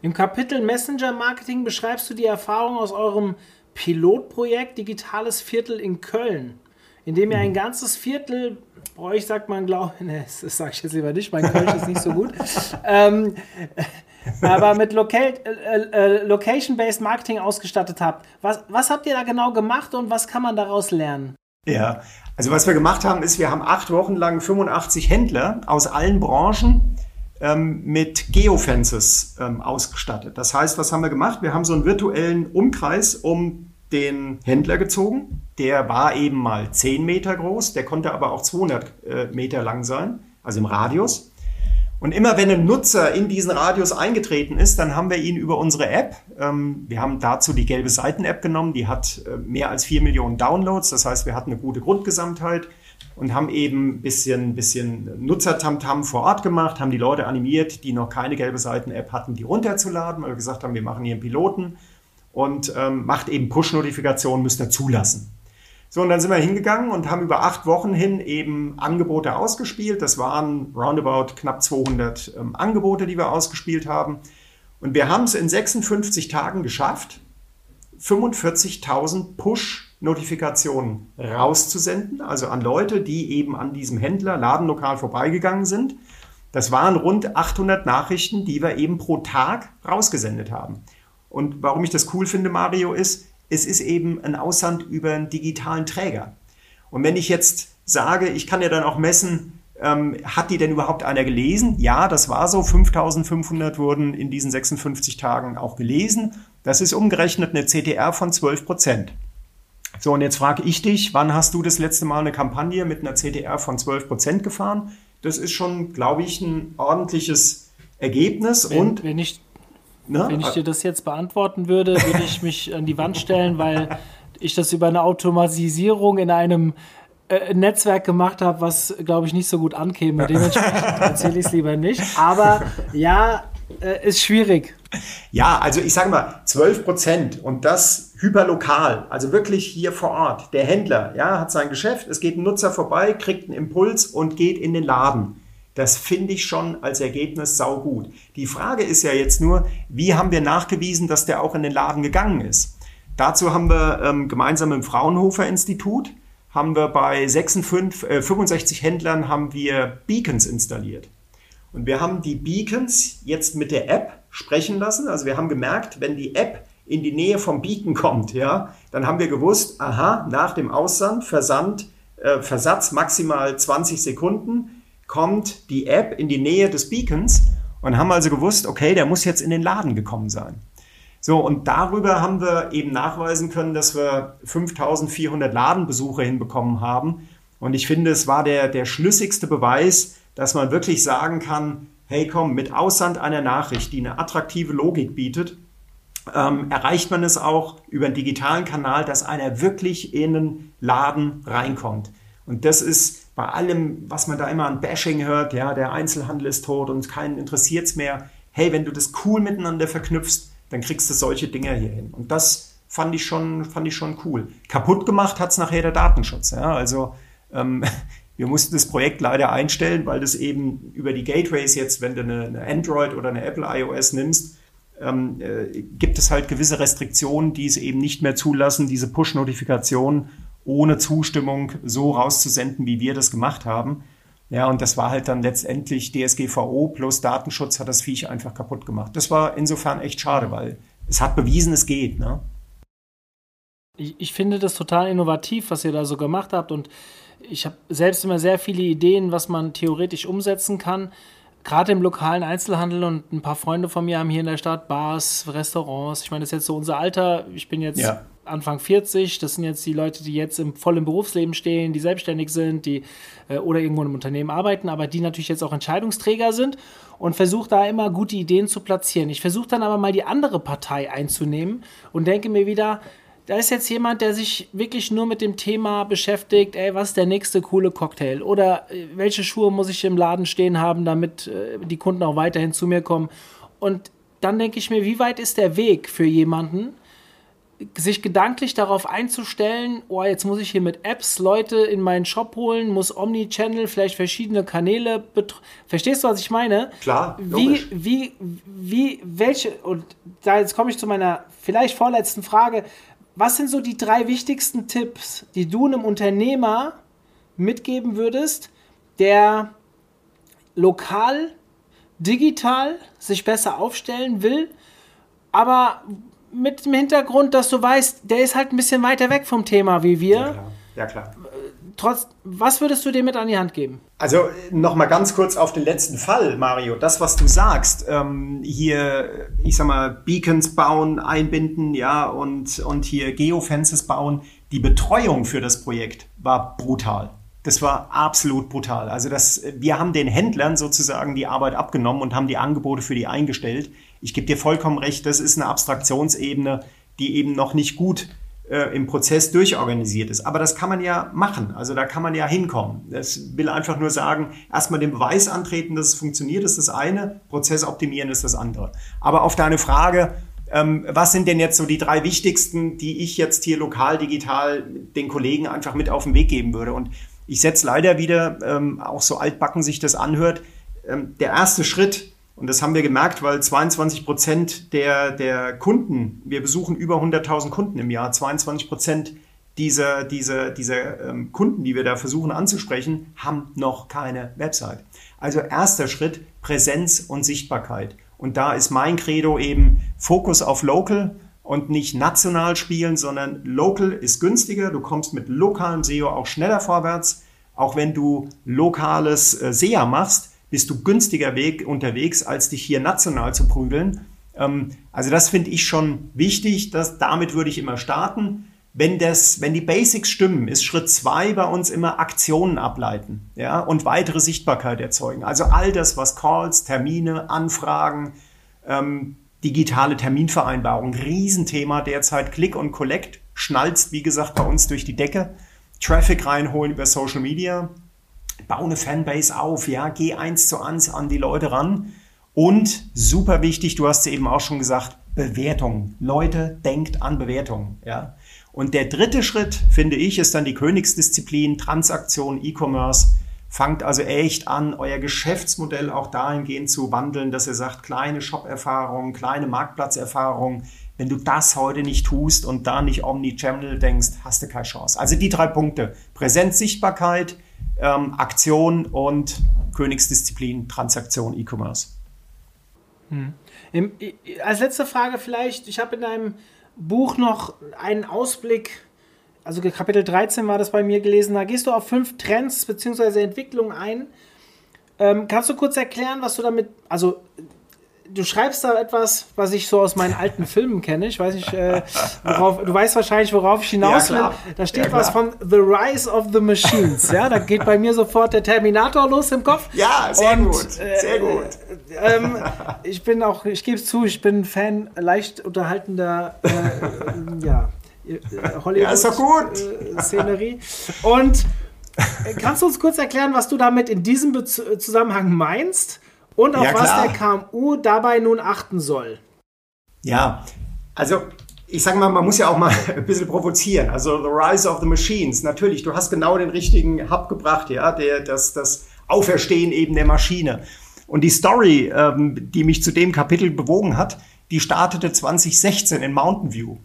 Im Kapitel Messenger Marketing beschreibst du die Erfahrung aus eurem Pilotprojekt Digitales Viertel in Köln, in dem ihr ein hm. ganzes Viertel, bei euch sagt man, glaube ich, ne, das sage ich jetzt lieber nicht, mein Kölsch ist nicht so gut, ähm, aber mit Local, äh, äh, Location-Based Marketing ausgestattet habt. Was, was habt ihr da genau gemacht und was kann man daraus lernen? Ja, also was wir gemacht haben, ist, wir haben acht Wochen lang 85 Händler aus allen Branchen ähm, mit Geofences ähm, ausgestattet. Das heißt, was haben wir gemacht? Wir haben so einen virtuellen Umkreis um den Händler gezogen. Der war eben mal 10 Meter groß, der konnte aber auch 200 äh, Meter lang sein, also im Radius. Und immer wenn ein Nutzer in diesen Radius eingetreten ist, dann haben wir ihn über unsere App, ähm, wir haben dazu die gelbe Seiten-App genommen, die hat äh, mehr als vier Millionen Downloads, das heißt, wir hatten eine gute Grundgesamtheit und haben eben ein bisschen, bisschen Nutzertamtam vor Ort gemacht, haben die Leute animiert, die noch keine gelbe Seiten-App hatten, die runterzuladen, weil wir gesagt haben, wir machen hier einen Piloten und ähm, macht eben Push-Notifikationen, müsst ihr zulassen. So, und dann sind wir hingegangen und haben über acht Wochen hin eben Angebote ausgespielt. Das waren roundabout knapp 200 ähm, Angebote, die wir ausgespielt haben. Und wir haben es in 56 Tagen geschafft, 45.000 Push-Notifikationen rauszusenden, also an Leute, die eben an diesem Händler, Ladenlokal vorbeigegangen sind. Das waren rund 800 Nachrichten, die wir eben pro Tag rausgesendet haben. Und warum ich das cool finde, Mario, ist, es ist eben ein Aussand über einen digitalen Träger. Und wenn ich jetzt sage, ich kann ja dann auch messen, ähm, hat die denn überhaupt einer gelesen? Ja, das war so. 5500 wurden in diesen 56 Tagen auch gelesen. Das ist umgerechnet eine CTR von 12 Prozent. So, und jetzt frage ich dich, wann hast du das letzte Mal eine Kampagne mit einer CTR von 12 Prozent gefahren? Das ist schon, glaube ich, ein ordentliches Ergebnis. Wenn, und wenn ich Ne? Wenn ich dir das jetzt beantworten würde, würde ich mich an die Wand stellen, weil ich das über eine Automatisierung in einem äh, Netzwerk gemacht habe, was, glaube ich, nicht so gut ankäme. Dementsprechend erzähle ich es lieber nicht. Aber ja, äh, ist schwierig. Ja, also ich sage mal, 12 Prozent und das hyperlokal, also wirklich hier vor Ort. Der Händler ja, hat sein Geschäft, es geht ein Nutzer vorbei, kriegt einen Impuls und geht in den Laden. Das finde ich schon als Ergebnis saugut. Die Frage ist ja jetzt nur, wie haben wir nachgewiesen, dass der auch in den Laden gegangen ist? Dazu haben wir ähm, gemeinsam im Fraunhofer Institut, haben wir bei 56, äh, 65 Händlern haben wir Beacons installiert. Und wir haben die Beacons jetzt mit der App sprechen lassen. Also wir haben gemerkt, wenn die App in die Nähe vom Beacon kommt, ja, dann haben wir gewusst, aha, nach dem Aussand, Versand, äh, Versatz maximal 20 Sekunden, kommt die App in die Nähe des Beacons und haben also gewusst, okay, der muss jetzt in den Laden gekommen sein. So, und darüber haben wir eben nachweisen können, dass wir 5400 Ladenbesuche hinbekommen haben. Und ich finde, es war der, der schlüssigste Beweis, dass man wirklich sagen kann, hey komm, mit Aussand einer Nachricht, die eine attraktive Logik bietet, ähm, erreicht man es auch über einen digitalen Kanal, dass einer wirklich in einen Laden reinkommt. Und das ist bei allem, was man da immer an Bashing hört, ja, der Einzelhandel ist tot und keinen interessiert es mehr. Hey, wenn du das cool miteinander verknüpfst, dann kriegst du solche Dinge hier hin. Und das fand ich schon, fand ich schon cool. Kaputt gemacht hat es nachher der Datenschutz. Ja? Also ähm, wir mussten das Projekt leider einstellen, weil das eben über die Gateways jetzt, wenn du eine, eine Android oder eine Apple iOS nimmst, ähm, äh, gibt es halt gewisse Restriktionen, die es eben nicht mehr zulassen, diese Push-Notifikationen ohne Zustimmung so rauszusenden, wie wir das gemacht haben. Ja, und das war halt dann letztendlich DSGVO plus Datenschutz hat das Viech einfach kaputt gemacht. Das war insofern echt schade, weil es hat bewiesen, es geht. Ne? Ich, ich finde das total innovativ, was ihr da so gemacht habt. Und ich habe selbst immer sehr viele Ideen, was man theoretisch umsetzen kann gerade im lokalen Einzelhandel und ein paar Freunde von mir haben hier in der Stadt Bars, Restaurants. Ich meine, das ist jetzt so unser Alter. Ich bin jetzt ja. Anfang 40. Das sind jetzt die Leute, die jetzt im vollen Berufsleben stehen, die selbstständig sind, die äh, oder irgendwo einem Unternehmen arbeiten, aber die natürlich jetzt auch Entscheidungsträger sind und versuche da immer gute Ideen zu platzieren. Ich versuche dann aber mal die andere Partei einzunehmen und denke mir wieder, da ist jetzt jemand, der sich wirklich nur mit dem Thema beschäftigt, ey, was ist der nächste coole Cocktail? Oder äh, welche Schuhe muss ich im Laden stehen haben, damit äh, die Kunden auch weiterhin zu mir kommen? Und dann denke ich mir, wie weit ist der Weg für jemanden, sich gedanklich darauf einzustellen, oh, jetzt muss ich hier mit Apps Leute in meinen Shop holen, muss Omnichannel, vielleicht verschiedene Kanäle. Verstehst du, was ich meine? Klar. Wie, wie, wie, welche, und da jetzt komme ich zu meiner vielleicht vorletzten Frage, was sind so die drei wichtigsten Tipps, die du einem Unternehmer mitgeben würdest, der lokal, digital sich besser aufstellen will, aber mit dem Hintergrund, dass du weißt, der ist halt ein bisschen weiter weg vom Thema wie wir. Ja, klar. Ja, klar trotz, was würdest du dir mit an die Hand geben? Also nochmal ganz kurz auf den letzten Fall, Mario. Das, was du sagst, ähm, hier, ich sag mal, Beacons bauen, einbinden, ja, und, und hier Geofences bauen. Die Betreuung für das Projekt war brutal. Das war absolut brutal. Also das, wir haben den Händlern sozusagen die Arbeit abgenommen und haben die Angebote für die eingestellt. Ich gebe dir vollkommen recht, das ist eine Abstraktionsebene, die eben noch nicht gut äh, im Prozess durchorganisiert ist. Aber das kann man ja machen. Also da kann man ja hinkommen. Das will einfach nur sagen, erstmal den Beweis antreten, dass es funktioniert, ist das eine, Prozess optimieren ist das andere. Aber auf deine Frage, ähm, was sind denn jetzt so die drei wichtigsten, die ich jetzt hier lokal, digital den Kollegen einfach mit auf den Weg geben würde? Und ich setze leider wieder, ähm, auch so altbacken sich das anhört, ähm, der erste Schritt, und das haben wir gemerkt, weil 22 Prozent der, der Kunden, wir besuchen über 100.000 Kunden im Jahr, 22 Prozent dieser, dieser, dieser ähm, Kunden, die wir da versuchen anzusprechen, haben noch keine Website. Also erster Schritt, Präsenz und Sichtbarkeit. Und da ist mein Credo eben Fokus auf Local und nicht national spielen, sondern Local ist günstiger. Du kommst mit lokalem SEO auch schneller vorwärts. Auch wenn du lokales äh, SEA machst, bist du günstiger Weg unterwegs, als dich hier national zu prügeln. Ähm, also das finde ich schon wichtig. Dass, damit würde ich immer starten. Wenn, das, wenn die Basics stimmen, ist Schritt zwei bei uns immer Aktionen ableiten ja, und weitere Sichtbarkeit erzeugen. Also all das, was Calls, Termine, Anfragen, ähm, digitale Terminvereinbarung, Riesenthema derzeit. Click und Collect schnalzt, wie gesagt, bei uns durch die Decke. Traffic reinholen über Social Media bau eine Fanbase auf, ja, geh eins zu eins an die Leute ran. Und super wichtig, du hast es eben auch schon gesagt, Bewertung. Leute, denkt an Bewertung, ja. Und der dritte Schritt, finde ich, ist dann die Königsdisziplin, Transaktion, E-Commerce. Fangt also echt an, euer Geschäftsmodell auch dahingehend zu wandeln, dass ihr sagt, kleine Shop-Erfahrung, kleine Marktplatzerfahrung. Wenn du das heute nicht tust und da nicht Omnichannel denkst, hast du keine Chance. Also die drei Punkte. Präsenz, Sichtbarkeit, ähm, Aktion und Königsdisziplin, Transaktion, E-Commerce. Hm. als letzte Frage vielleicht, ich habe in deinem Buch noch einen Ausblick, also Kapitel 13 war das bei mir gelesen, da gehst du auf fünf Trends bzw. Entwicklungen ein. Ähm, kannst du kurz erklären, was du damit, also du schreibst da etwas, was ich so aus meinen alten Filmen kenne. Ich weiß nicht, äh, worauf, du weißt wahrscheinlich, worauf ich hinaus will. Ja, da steht ja, was von The Rise of the Machines. Ja, da geht bei mir sofort der Terminator los im Kopf. Ja, sehr Und, gut, sehr äh, gut. Äh, ähm, ich bin auch, ich gebe es zu, ich bin Fan leicht unterhaltender, äh, ja, Hollywood ja, ist doch gut. Szenerie. Und Äh, kannst du uns kurz erklären, was du damit in diesem Be Zusammenhang meinst und auf ja, was der KMU dabei nun achten soll? Ja, also ich sage mal, man muss ja auch mal ein bisschen provozieren. Also The Rise of the Machines, natürlich, du hast genau den richtigen Hub gebracht, ja, der, das, das Auferstehen eben der Maschine. Und die Story, ähm, die mich zu dem Kapitel bewogen hat, die startete 2016 in Mountain View.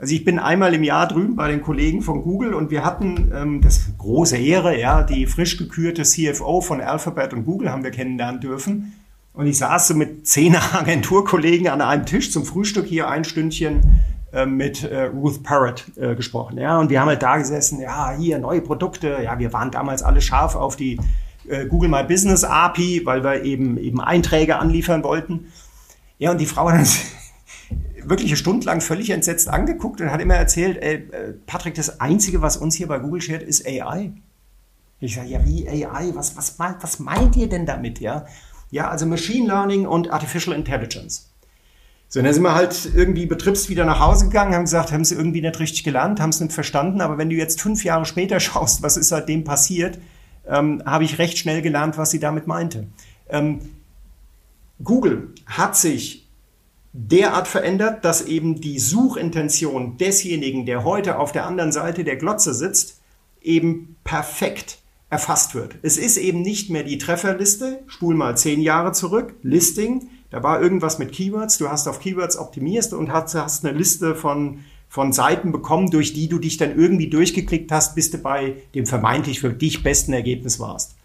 Also ich bin einmal im Jahr drüben bei den Kollegen von Google und wir hatten ähm, das große Ehre, ja, die frisch gekürte CFO von Alphabet und Google haben wir kennenlernen dürfen. Und ich saß so mit zehn Agenturkollegen an einem Tisch zum Frühstück hier ein Stündchen äh, mit äh, Ruth Parrott äh, gesprochen. Ja, und wir haben halt da gesessen, ja, hier neue Produkte. Ja, wir waren damals alle scharf auf die äh, Google My Business API, weil wir eben, eben Einträge anliefern wollten. Ja, und die Frau hat uns wirklich eine Stunde lang völlig entsetzt angeguckt und hat immer erzählt, ey, äh, Patrick, das Einzige, was uns hier bei Google schert, ist AI. Ich sage, ja, wie AI? Was, was, was meint ihr denn damit? Ja, ja also Machine Learning und Artificial Intelligence. So, dann sind wir halt irgendwie betriebst wieder nach Hause gegangen, haben gesagt, haben sie irgendwie nicht richtig gelernt, haben es nicht verstanden. Aber wenn du jetzt fünf Jahre später schaust, was ist seitdem passiert, ähm, habe ich recht schnell gelernt, was sie damit meinte. Ähm, Google hat sich derart verändert, dass eben die Suchintention desjenigen, der heute auf der anderen Seite der Glotze sitzt, eben perfekt erfasst wird. Es ist eben nicht mehr die Trefferliste, spul mal zehn Jahre zurück, Listing, da war irgendwas mit Keywords, du hast auf Keywords optimierst und hast, hast eine Liste von, von Seiten bekommen, durch die du dich dann irgendwie durchgeklickt hast, bis du bei dem vermeintlich für dich besten Ergebnis warst.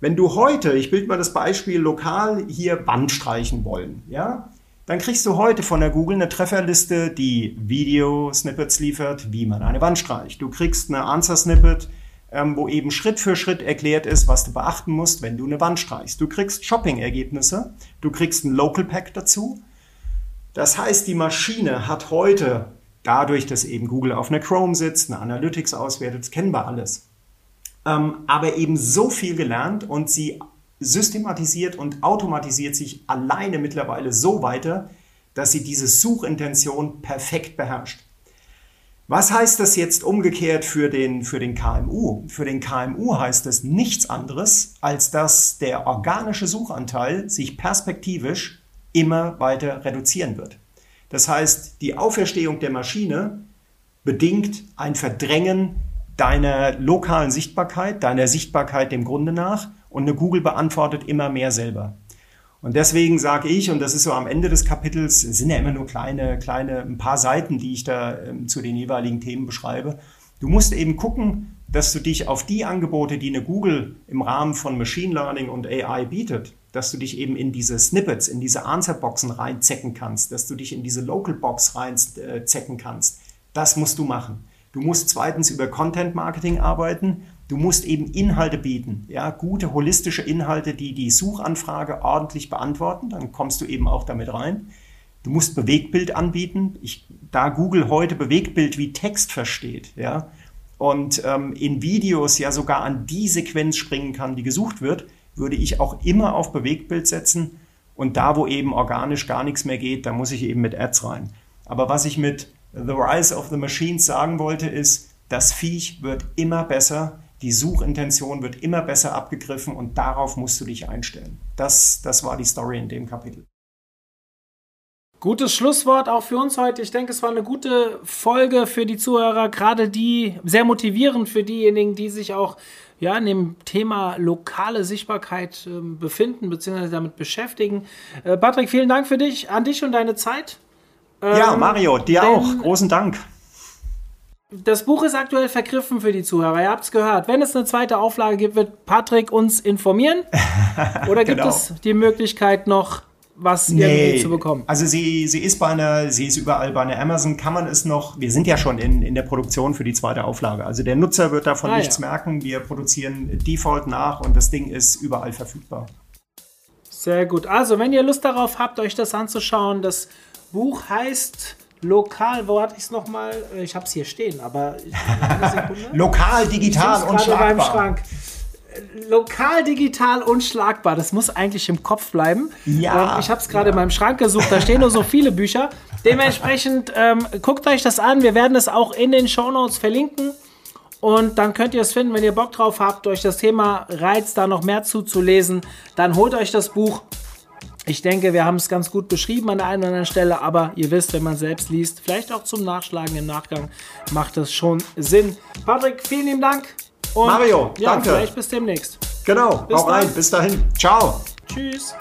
Wenn du heute, ich bild mal das Beispiel lokal hier Wand streichen wollen, ja, dann kriegst du heute von der Google eine Trefferliste, die Video-Snippets liefert, wie man eine Wand streicht. Du kriegst eine Answer-Snippet, ähm, wo eben Schritt für Schritt erklärt ist, was du beachten musst, wenn du eine Wand streichst. Du kriegst Shopping-Ergebnisse, du kriegst ein Local Pack dazu. Das heißt, die Maschine hat heute, dadurch, dass eben Google auf einer Chrome sitzt, eine Analytics auswertet, das kennen wir alles, ähm, aber eben so viel gelernt und sie systematisiert und automatisiert sich alleine mittlerweile so weiter, dass sie diese Suchintention perfekt beherrscht. Was heißt das jetzt umgekehrt für den, für den KMU? Für den KMU heißt das nichts anderes, als dass der organische Suchanteil sich perspektivisch immer weiter reduzieren wird. Das heißt, die Auferstehung der Maschine bedingt ein Verdrängen deiner lokalen Sichtbarkeit, deiner Sichtbarkeit dem Grunde nach und eine Google beantwortet immer mehr selber. Und deswegen sage ich, und das ist so am Ende des Kapitels, sind ja immer nur kleine, kleine, ein paar Seiten, die ich da ähm, zu den jeweiligen Themen beschreibe. Du musst eben gucken, dass du dich auf die Angebote, die eine Google im Rahmen von Machine Learning und AI bietet, dass du dich eben in diese Snippets, in diese Answerboxen reinzecken kannst, dass du dich in diese Local Box reinzecken kannst. Das musst du machen. Du musst zweitens über Content Marketing arbeiten Du musst eben Inhalte bieten, ja, gute holistische Inhalte, die die Suchanfrage ordentlich beantworten, dann kommst du eben auch damit rein. Du musst Bewegtbild anbieten. Ich, da Google heute Bewegtbild wie Text versteht, ja, und ähm, in Videos ja sogar an die Sequenz springen kann, die gesucht wird, würde ich auch immer auf Bewegtbild setzen. Und da, wo eben organisch gar nichts mehr geht, da muss ich eben mit Ads rein. Aber was ich mit The Rise of the Machines sagen wollte, ist, das Viech wird immer besser die Suchintention wird immer besser abgegriffen und darauf musst du dich einstellen. Das, das war die Story in dem Kapitel. Gutes Schlusswort auch für uns heute. Ich denke, es war eine gute Folge für die Zuhörer, gerade die sehr motivierend für diejenigen, die sich auch ja, in dem Thema lokale Sichtbarkeit äh, befinden bzw. damit beschäftigen. Äh, Patrick, vielen Dank für dich, an dich und deine Zeit. Ähm, ja, Mario, dir auch. Großen Dank. Das Buch ist aktuell vergriffen für die Zuhörer. Ihr habt es gehört. Wenn es eine zweite Auflage gibt, wird Patrick uns informieren. Oder gibt genau. es die Möglichkeit noch, was nee. irgendwie zu bekommen? Also sie, sie ist bei einer, sie ist überall bei einer Amazon. Kann man es noch? Wir sind ja schon in, in der Produktion für die zweite Auflage. Also der Nutzer wird davon ah, nichts ja. merken. Wir produzieren Default nach und das Ding ist überall verfügbar. Sehr gut. Also wenn ihr Lust darauf habt, euch das anzuschauen, das Buch heißt lokal, wo hatte ich es nochmal? Äh, ich habe es hier stehen, aber. lokal, digital, unschlagbar. Äh, lokal, digital, unschlagbar. Das muss eigentlich im Kopf bleiben. Ja. Ähm, ich habe es gerade ja. in meinem Schrank gesucht. Da stehen nur so viele Bücher. Dementsprechend ähm, guckt euch das an. Wir werden es auch in den Show Notes verlinken. Und dann könnt ihr es finden, wenn ihr Bock drauf habt, euch das Thema reizt, da noch mehr zuzulesen, dann holt euch das Buch. Ich denke, wir haben es ganz gut beschrieben an der einen oder anderen Stelle, aber ihr wisst, wenn man selbst liest, vielleicht auch zum Nachschlagen im Nachgang, macht das schon Sinn. Patrick, vielen lieben Dank. Und Mario, ja, danke. Vielleicht bis demnächst. Genau, bis auch rein. Bis dahin. Ciao. Tschüss.